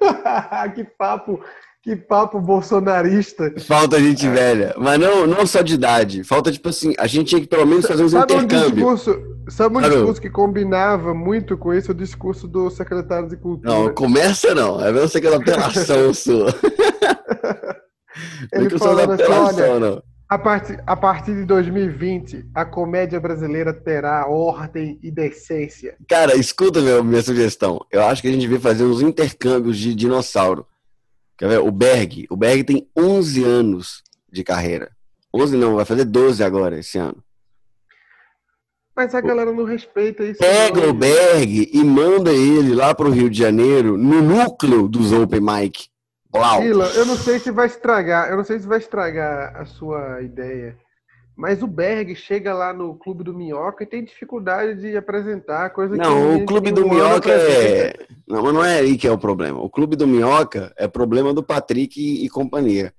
que papo que papo bolsonarista. Falta gente é. velha. Mas não, não só de idade. Falta, tipo assim, a gente tinha que pelo menos fazer uns sabe intercâmbios. Um discurso, sabe um discurso que combinava muito com isso? O discurso do secretário de Cultura. Não, começa não. É mesmo que é apelação sua. Ele falando assim, olha, não. A partir, a partir de 2020, a comédia brasileira terá ordem e decência. Cara, escuta meu, minha sugestão. Eu acho que a gente devia fazer uns intercâmbios de dinossauro. Quer ver? O Berg. O Berg tem 11 anos de carreira. 11 não, vai fazer 12 agora esse ano. Mas a galera não respeita isso. Pega não. o Berg e manda ele lá para o Rio de Janeiro, no núcleo dos Open Mic. Uau. Sila, eu não sei se vai estragar, eu não sei se vai estragar a sua ideia. Mas o Berg chega lá no Clube do Minhoca e tem dificuldade de apresentar coisa Não, o Clube do Minhoca é. Não, mas não é aí que é o problema. O Clube do Minhoca é problema do Patrick e, e companhia.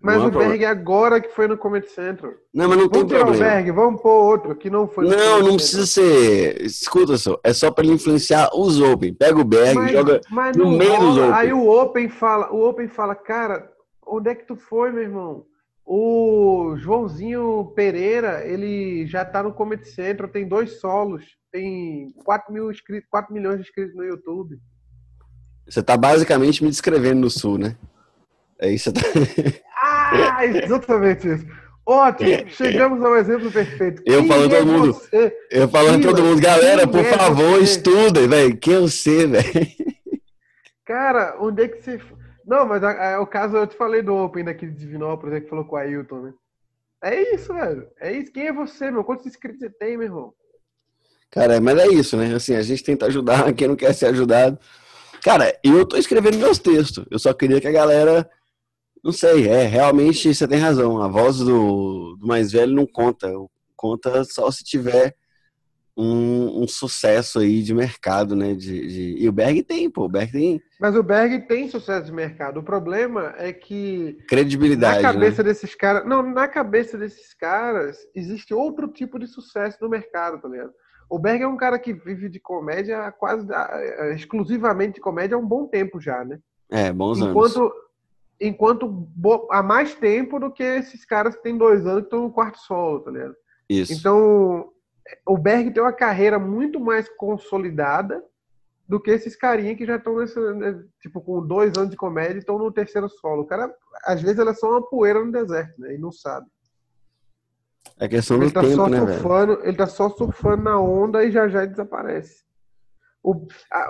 Mas não o é Berg agora que foi no Comedy Central. Não, mas não vamos tem problema. o Berg, vamos pôr outro que não foi. Não, não precisa ser. Escuta só, é só para ele influenciar os Open. Pega o Berg, mas, joga mas no meio dos Open. Aí o Open fala, o Open fala, cara, onde é que tu foi, meu irmão? O Joãozinho Pereira, ele já tá no Comedy Central, tem dois solos, tem 4, mil inscritos, 4 milhões de inscritos no YouTube. Você tá basicamente me descrevendo no Sul, né? É isso. Tá... ah, exatamente isso. Ótimo, chegamos ao exemplo perfeito. Eu Quem falando é todo mundo, você? eu falando todo mundo, galera, por é favor, você? estudem, velho. Quem é você, velho? Cara, onde é que você não, mas é o caso, eu te falei do Open daqui de Divinópolis, é que falou com o Ailton, né? É isso, velho. É isso. Quem é você, meu? Quantos inscritos você tem, meu irmão? Cara, mas é isso, né? Assim, a gente tenta ajudar quem não quer ser ajudado. Cara, eu tô escrevendo meus textos. Eu só queria que a galera. Não sei, é, realmente você tem razão. A voz do, do mais velho não conta. Conta só se tiver um, um, sucesso aí de mercado, né? De, de, E o Berg tem, pô, o Berg tem. Mas o Berg tem sucesso de mercado. O problema é que. Credibilidade. Na cabeça né? desses caras. Não, na cabeça desses caras existe outro tipo de sucesso no mercado, tá ligado? O Berg é um cara que vive de comédia quase exclusivamente de comédia há um bom tempo já, né? É, bons enquanto, anos. Enquanto há mais tempo do que esses caras que têm dois anos que estão no quarto solo, tá ligado? Isso. Então, o Berg tem uma carreira muito mais consolidada do que esses carinha que já estão nesse, né, tipo, com dois anos de comédia e estão no terceiro solo. O cara, às vezes, ele é só uma poeira no deserto, né? E não sabe. É questão do tá tempo, né, surfando, velho? Ele tá só surfando na onda e já já desaparece. O,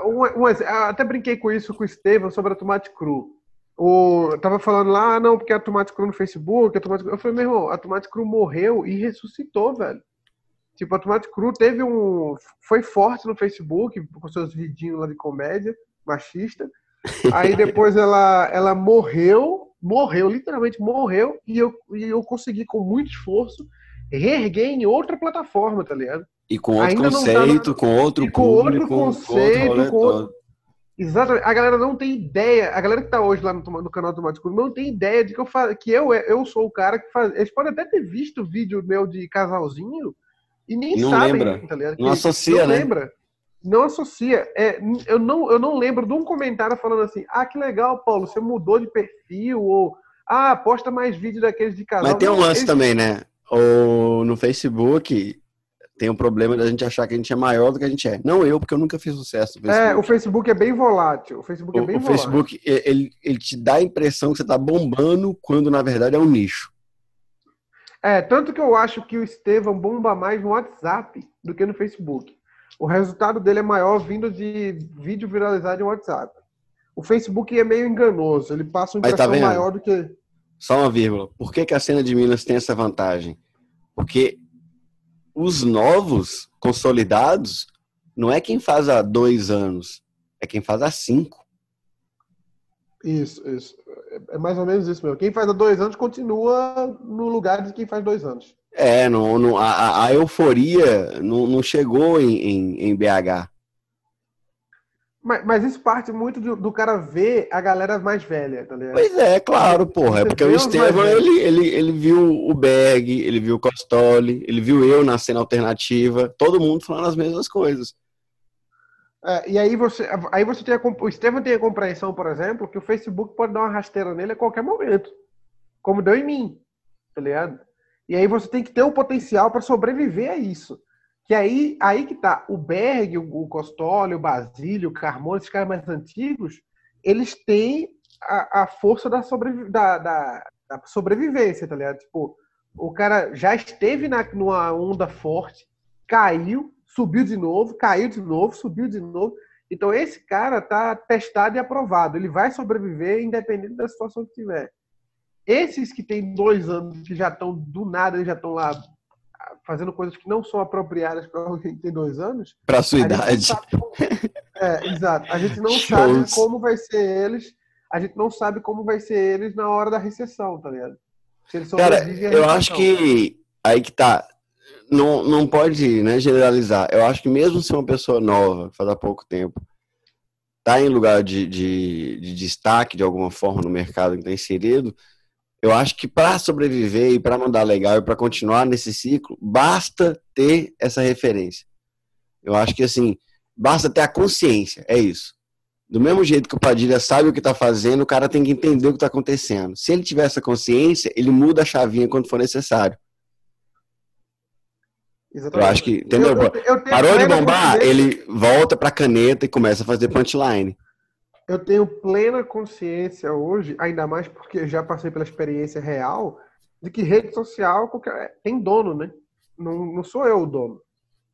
um, um, até brinquei com isso com o Estevam sobre a Tomate Cru. O, tava falando lá, ah, não, porque a Tomate Cru no Facebook, a Tomate Cru... Eu falei, meu irmão, a Tomate Cru morreu e ressuscitou, velho. Tipo, a Tomate Cru teve um. Foi forte no Facebook, com seus vidinhos lá de comédia, machista. Aí depois ela, ela morreu, morreu, literalmente morreu, e eu, e eu consegui, com muito esforço, reerguer em outra plataforma, tá ligado? E com outro Ainda conceito, tá com outro com público, outro conceito, com outro, com outro... Exatamente. A galera não tem ideia. A galera que tá hoje lá no, no canal do Tomate Cru não tem ideia de que eu faço, que eu, eu sou o cara que faz. Eles podem até ter visto o vídeo meu de casalzinho, e nem não sabem, lembra. tá ligado? Não associa, não né? lembra. Não associa. É, eu, não, eu não lembro de um comentário falando assim: ah, que legal, Paulo, você mudou de perfil, ou ah, posta mais vídeo daqueles de casal. Mas tem um lance Eles... também, né? Ou no Facebook tem um problema da gente achar que a gente é maior do que a gente é. Não eu, porque eu nunca fiz sucesso é. É, o Facebook é bem volátil. O Facebook é bem o, volátil. O Facebook, ele, ele te dá a impressão que você está bombando, quando na verdade é um nicho. É, tanto que eu acho que o Estevam bomba mais no WhatsApp do que no Facebook. O resultado dele é maior vindo de vídeo viralizado no WhatsApp. O Facebook é meio enganoso, ele passa uma tá impressão tá maior do que. Só uma vírgula. Por que, que a cena de Minas tem essa vantagem? Porque os novos consolidados não é quem faz há dois anos, é quem faz há cinco. Isso, isso. É mais ou menos isso mesmo. Quem faz há dois anos continua no lugar de quem faz dois anos. É, não, não a, a, euforia não, não chegou em, em, em BH. Mas, mas, isso parte muito do, do, cara ver a galera mais velha, tá ligado? Pois é, claro, porra. É porque o Estevam, ele, ele, ele viu o Berg, ele viu o Costoli, ele viu eu na cena alternativa, todo mundo falando as mesmas coisas. É, e aí você, aí você tem a, o Estevam tem a compreensão, por exemplo, que o Facebook pode dar uma rasteira nele a qualquer momento, como deu em mim, tá ligado? E aí você tem que ter o potencial para sobreviver a isso. Que aí, aí que tá, o Berg, o Costoli, o Basílio, o Carmona, esses caras mais antigos, eles têm a, a força da, sobrevi da, da, da, sobrevivência, tá ligado? Tipo, o cara já esteve na, numa onda forte, caiu, subiu de novo, caiu de novo, subiu de novo. Então esse cara tá testado e aprovado. Ele vai sobreviver independente da situação que tiver. Esses que têm dois anos, que já estão do nada, já estão lá fazendo coisas que não são apropriadas para alguém que tem dois anos. Para sua idade. Como... É, exato. A gente não Shows. sabe como vai ser eles. A gente não sabe como vai ser eles na hora da recessão, tá ligado? Se eles Cara, eu acho que aí que tá não, não pode né, generalizar. Eu acho que mesmo se uma pessoa nova, faz há pouco tempo, está em lugar de, de, de, destaque de alguma forma no mercado que está inserido, eu acho que para sobreviver e para mandar legal e para continuar nesse ciclo, basta ter essa referência. Eu acho que assim, basta ter a consciência, é isso. Do mesmo jeito que o Padilha sabe o que está fazendo, o cara tem que entender o que está acontecendo. Se ele tiver essa consciência, ele muda a chavinha quando for necessário. Exatamente. Eu acho que, entendeu? Eu, eu, eu Parou de bombar, ele volta para a caneta e começa a fazer punchline. Eu tenho plena consciência hoje, ainda mais porque já passei pela experiência real, de que rede social tem dono, né? Não, não sou eu o dono.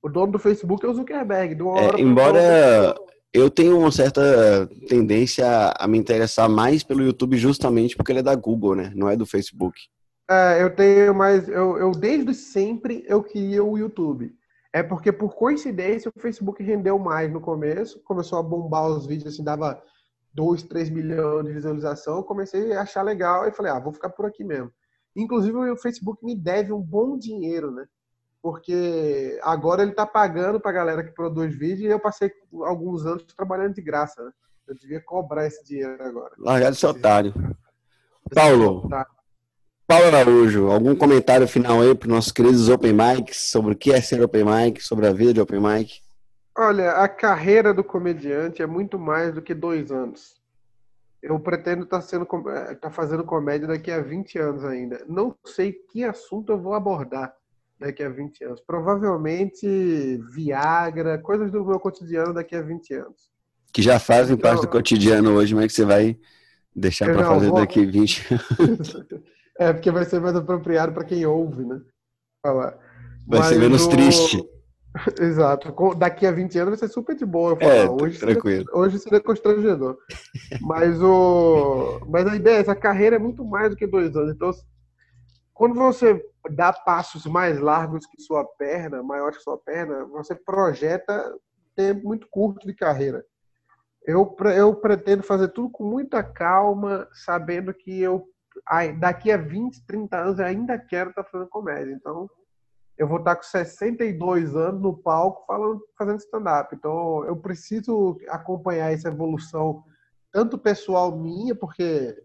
O dono do Facebook é o Zuckerberg. É, embora eu tenha uma certa tendência a me interessar mais pelo YouTube justamente porque ele é da Google, né? Não é do Facebook. É, eu tenho mais. Eu, eu desde sempre eu queria o YouTube. É porque, por coincidência, o Facebook rendeu mais no começo, começou a bombar os vídeos, assim, dava 2, 3 milhões de visualização. Eu comecei a achar legal e falei, ah, vou ficar por aqui mesmo. Inclusive, o Facebook me deve um bom dinheiro, né? porque agora ele está pagando para a galera que produz vídeo e eu passei alguns anos trabalhando de graça. Né? Eu devia cobrar esse dinheiro agora. Largar de seu otário. Paulo, Paulo Araújo, algum comentário final aí para os nossos queridos Open Mics sobre o que é ser Open Mic, sobre a vida de Open Mic? Olha, a carreira do comediante é muito mais do que dois anos. Eu pretendo estar tá sendo, eh, tá fazendo comédia daqui a 20 anos ainda. Não sei que assunto eu vou abordar daqui a 20 anos. Provavelmente Viagra, coisas do meu cotidiano daqui a 20 anos. Que já fazem então, parte do cotidiano hoje, mas que você vai deixar para fazer vou... daqui a 20 anos. é, porque vai ser mais apropriado para quem ouve, né? Falar. Vai mas ser menos o... triste. Exato. Daqui a 20 anos vai ser super de boa. Falar, é, hoje tranquilo. Seria, hoje seria constrangedor. mas, o, mas a ideia é essa carreira é muito mais do que dois anos. Então, quando você dá passos mais largos que sua perna, maiores que sua perna, você projeta tempo muito curto de carreira. Eu, eu pretendo fazer tudo com muita calma, sabendo que eu daqui a 20, 30 anos eu ainda quero estar fazendo comédia. Então, eu vou estar com 62 anos no palco falando, fazendo stand-up. Então, eu preciso acompanhar essa evolução, tanto pessoal minha, porque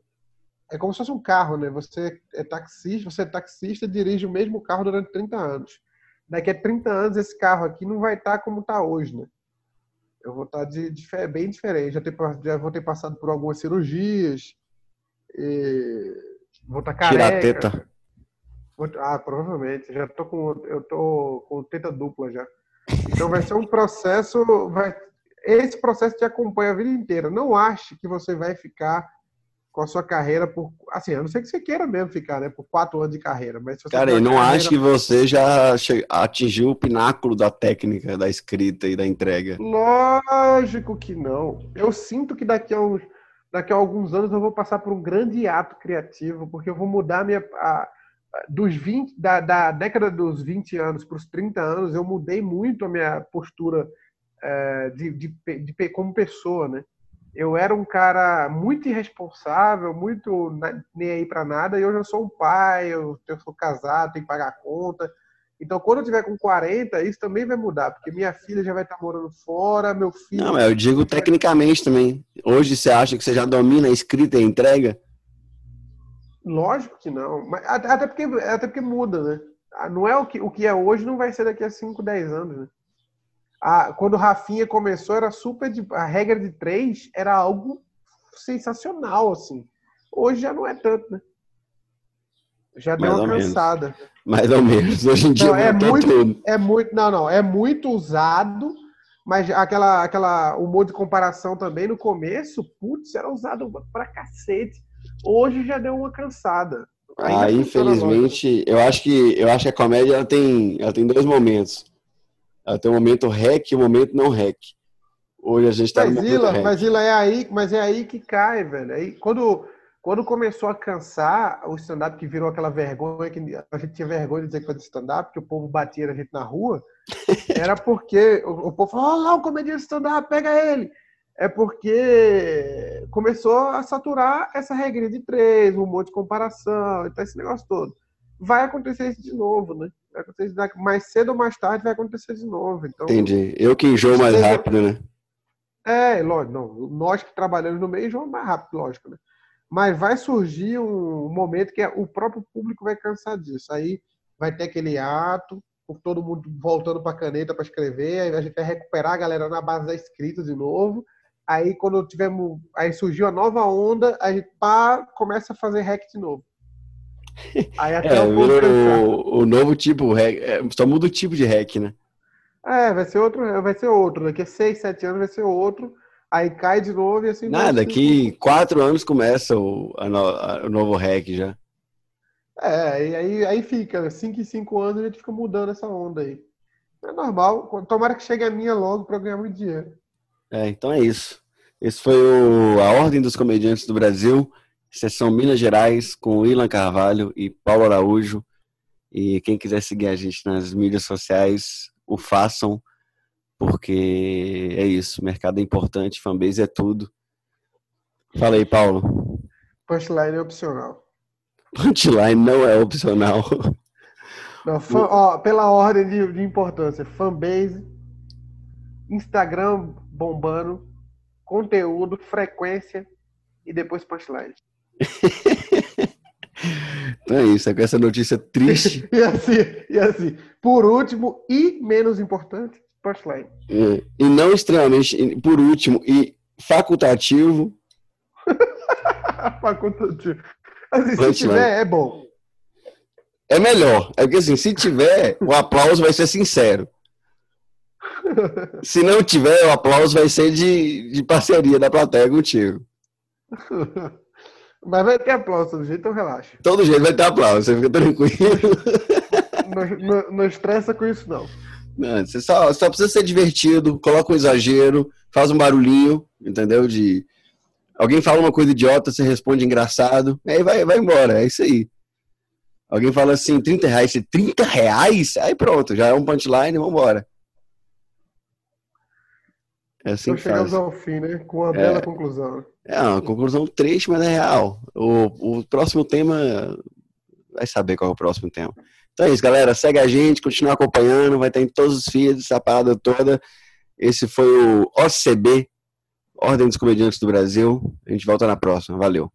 é como se fosse um carro, né? Você é taxista, você é taxista e dirige o mesmo carro durante 30 anos. Daqui a 30 anos, esse carro aqui não vai estar como está hoje, né? Eu vou estar de, de, bem diferente. Já, ter, já vou ter passado por algumas cirurgias. Vou estar careca. Tirar a teta. Ah, provavelmente. Já tô com, eu tô com teta dupla já. Então vai ser um processo, vai, esse processo te acompanha a vida inteira. Não ache que você vai ficar com a sua carreira por, assim, a não ser que você queira mesmo ficar, né, por quatro anos de carreira. Mas Cara, e não carreira... acho que você já atingiu o pináculo da técnica, da escrita e da entrega. Lógico que não. Eu sinto que daqui a uns, daqui a alguns anos eu vou passar por um grande ato criativo, porque eu vou mudar minha a, dos 20, da, da década dos 20 anos para os 30 anos, eu mudei muito a minha postura é, de, de, de, como pessoa, né? Eu era um cara muito irresponsável, muito nem aí para nada, e hoje eu sou um pai, eu, eu sou casado, tenho que pagar a conta. Então, quando eu tiver com 40, isso também vai mudar, porque minha filha já vai estar morando fora, meu filho. Não, eu digo tecnicamente também. Hoje você acha que você já domina a escrita e a entrega? Lógico que não. Mas, até, porque, até porque muda, né? Ah, não é o que, o que é hoje, não vai ser daqui a 5, 10 anos, né? A, quando o Rafinha começou, era super. De, a regra de três era algo sensacional, assim. Hoje já não é tanto, né? Já deu uma cansada. Menos. Mais ou menos. Hoje em dia não, é muito, tudo. é muito. Não, não. É muito usado, mas aquela, aquela humor de comparação também no começo, putz, era usado pra cacete. Hoje já deu uma cansada. Ainda ah, infelizmente, eu acho que eu acho que a comédia ela tem, ela tem dois momentos. Ela tem um momento rec e um momento não rec. Hoje a gente tá mas no Ila. Mas Ila é aí, mas é aí que cai, velho. Aí quando quando começou a cansar o stand-up que virou aquela vergonha que a gente tinha vergonha de dizer que fazia stand-up, que o povo batia na gente na rua, era porque o, o povo falou: "Olha lá o comediante stand-up, pega ele" é porque começou a saturar essa regra de três, um monte de comparação, então esse negócio todo. Vai acontecer isso de novo, né? Vai acontecer mais cedo ou mais tarde vai acontecer de novo. Então, Entendi. Eu que enjoo mais seja... rápido, né? É, lógico, não. Nós que trabalhamos no meio enjoamos mais rápido, lógico, né? Mas vai surgir um momento que é, o próprio público vai cansar disso. Aí vai ter aquele ato, todo mundo voltando para a caneta para escrever, aí a gente vai recuperar a galera na base da escrita de novo Aí quando tivemos, aí surgiu a nova onda, a gente pá, começa a fazer hack de novo. Aí até é, o, o, novo tipo, é, só muda o tipo de hack, né? É, vai ser outro, vai ser outro. Daqui a seis, sete anos vai ser outro. Aí cai de novo e assim. Nada, daqui quatro anos começa o, a no, a, o novo hack já. É, e aí, aí fica, cinco em cinco anos a gente fica mudando essa onda aí. É normal. Tomara que chegue a minha logo para ganhar muito dinheiro. É, então é isso. Esse foi o, a Ordem dos Comediantes do Brasil, sessão Minas Gerais, com Ilan Carvalho e Paulo Araújo. E quem quiser seguir a gente nas mídias sociais, o façam, porque é isso. Mercado é importante, fanbase é tudo. Fala aí, Paulo. Punchline é opcional. Punchline não é opcional. Não, ó, pela ordem de, de importância, fanbase, Instagram bombando, conteúdo, frequência e depois punchline. então é isso, é com essa notícia triste. e, assim, e assim, por último e menos importante. É, e não extremamente, por último e facultativo. facultativo. Assim, se tiver, é bom. É melhor. É porque assim, se tiver, o aplauso vai ser sincero. Se não tiver, o aplauso vai ser de, de parceria da plateia contigo. Mas vai ter aplauso todo jeito, então relaxa. Todo jeito vai ter aplauso, você fica tranquilo. Não, não, não estressa com isso, não. Não, você só, só precisa ser divertido, coloca um exagero, faz um barulhinho, entendeu? De alguém fala uma coisa idiota, você responde engraçado, aí vai, vai embora, é isso aí. Alguém fala assim, 30 reais, 30 reais? Aí pronto, já é um punchline, vambora. É assim então chegamos faz. ao fim, né? Com uma é, bela conclusão. É uma conclusão triste, mas é real. O, o próximo tema, vai saber qual é o próximo tema. Então é isso, galera. Segue a gente, continua acompanhando, vai ter em todos os feeds, essa parada toda. Esse foi o OCB, Ordem dos Comediantes do Brasil. A gente volta na próxima. Valeu.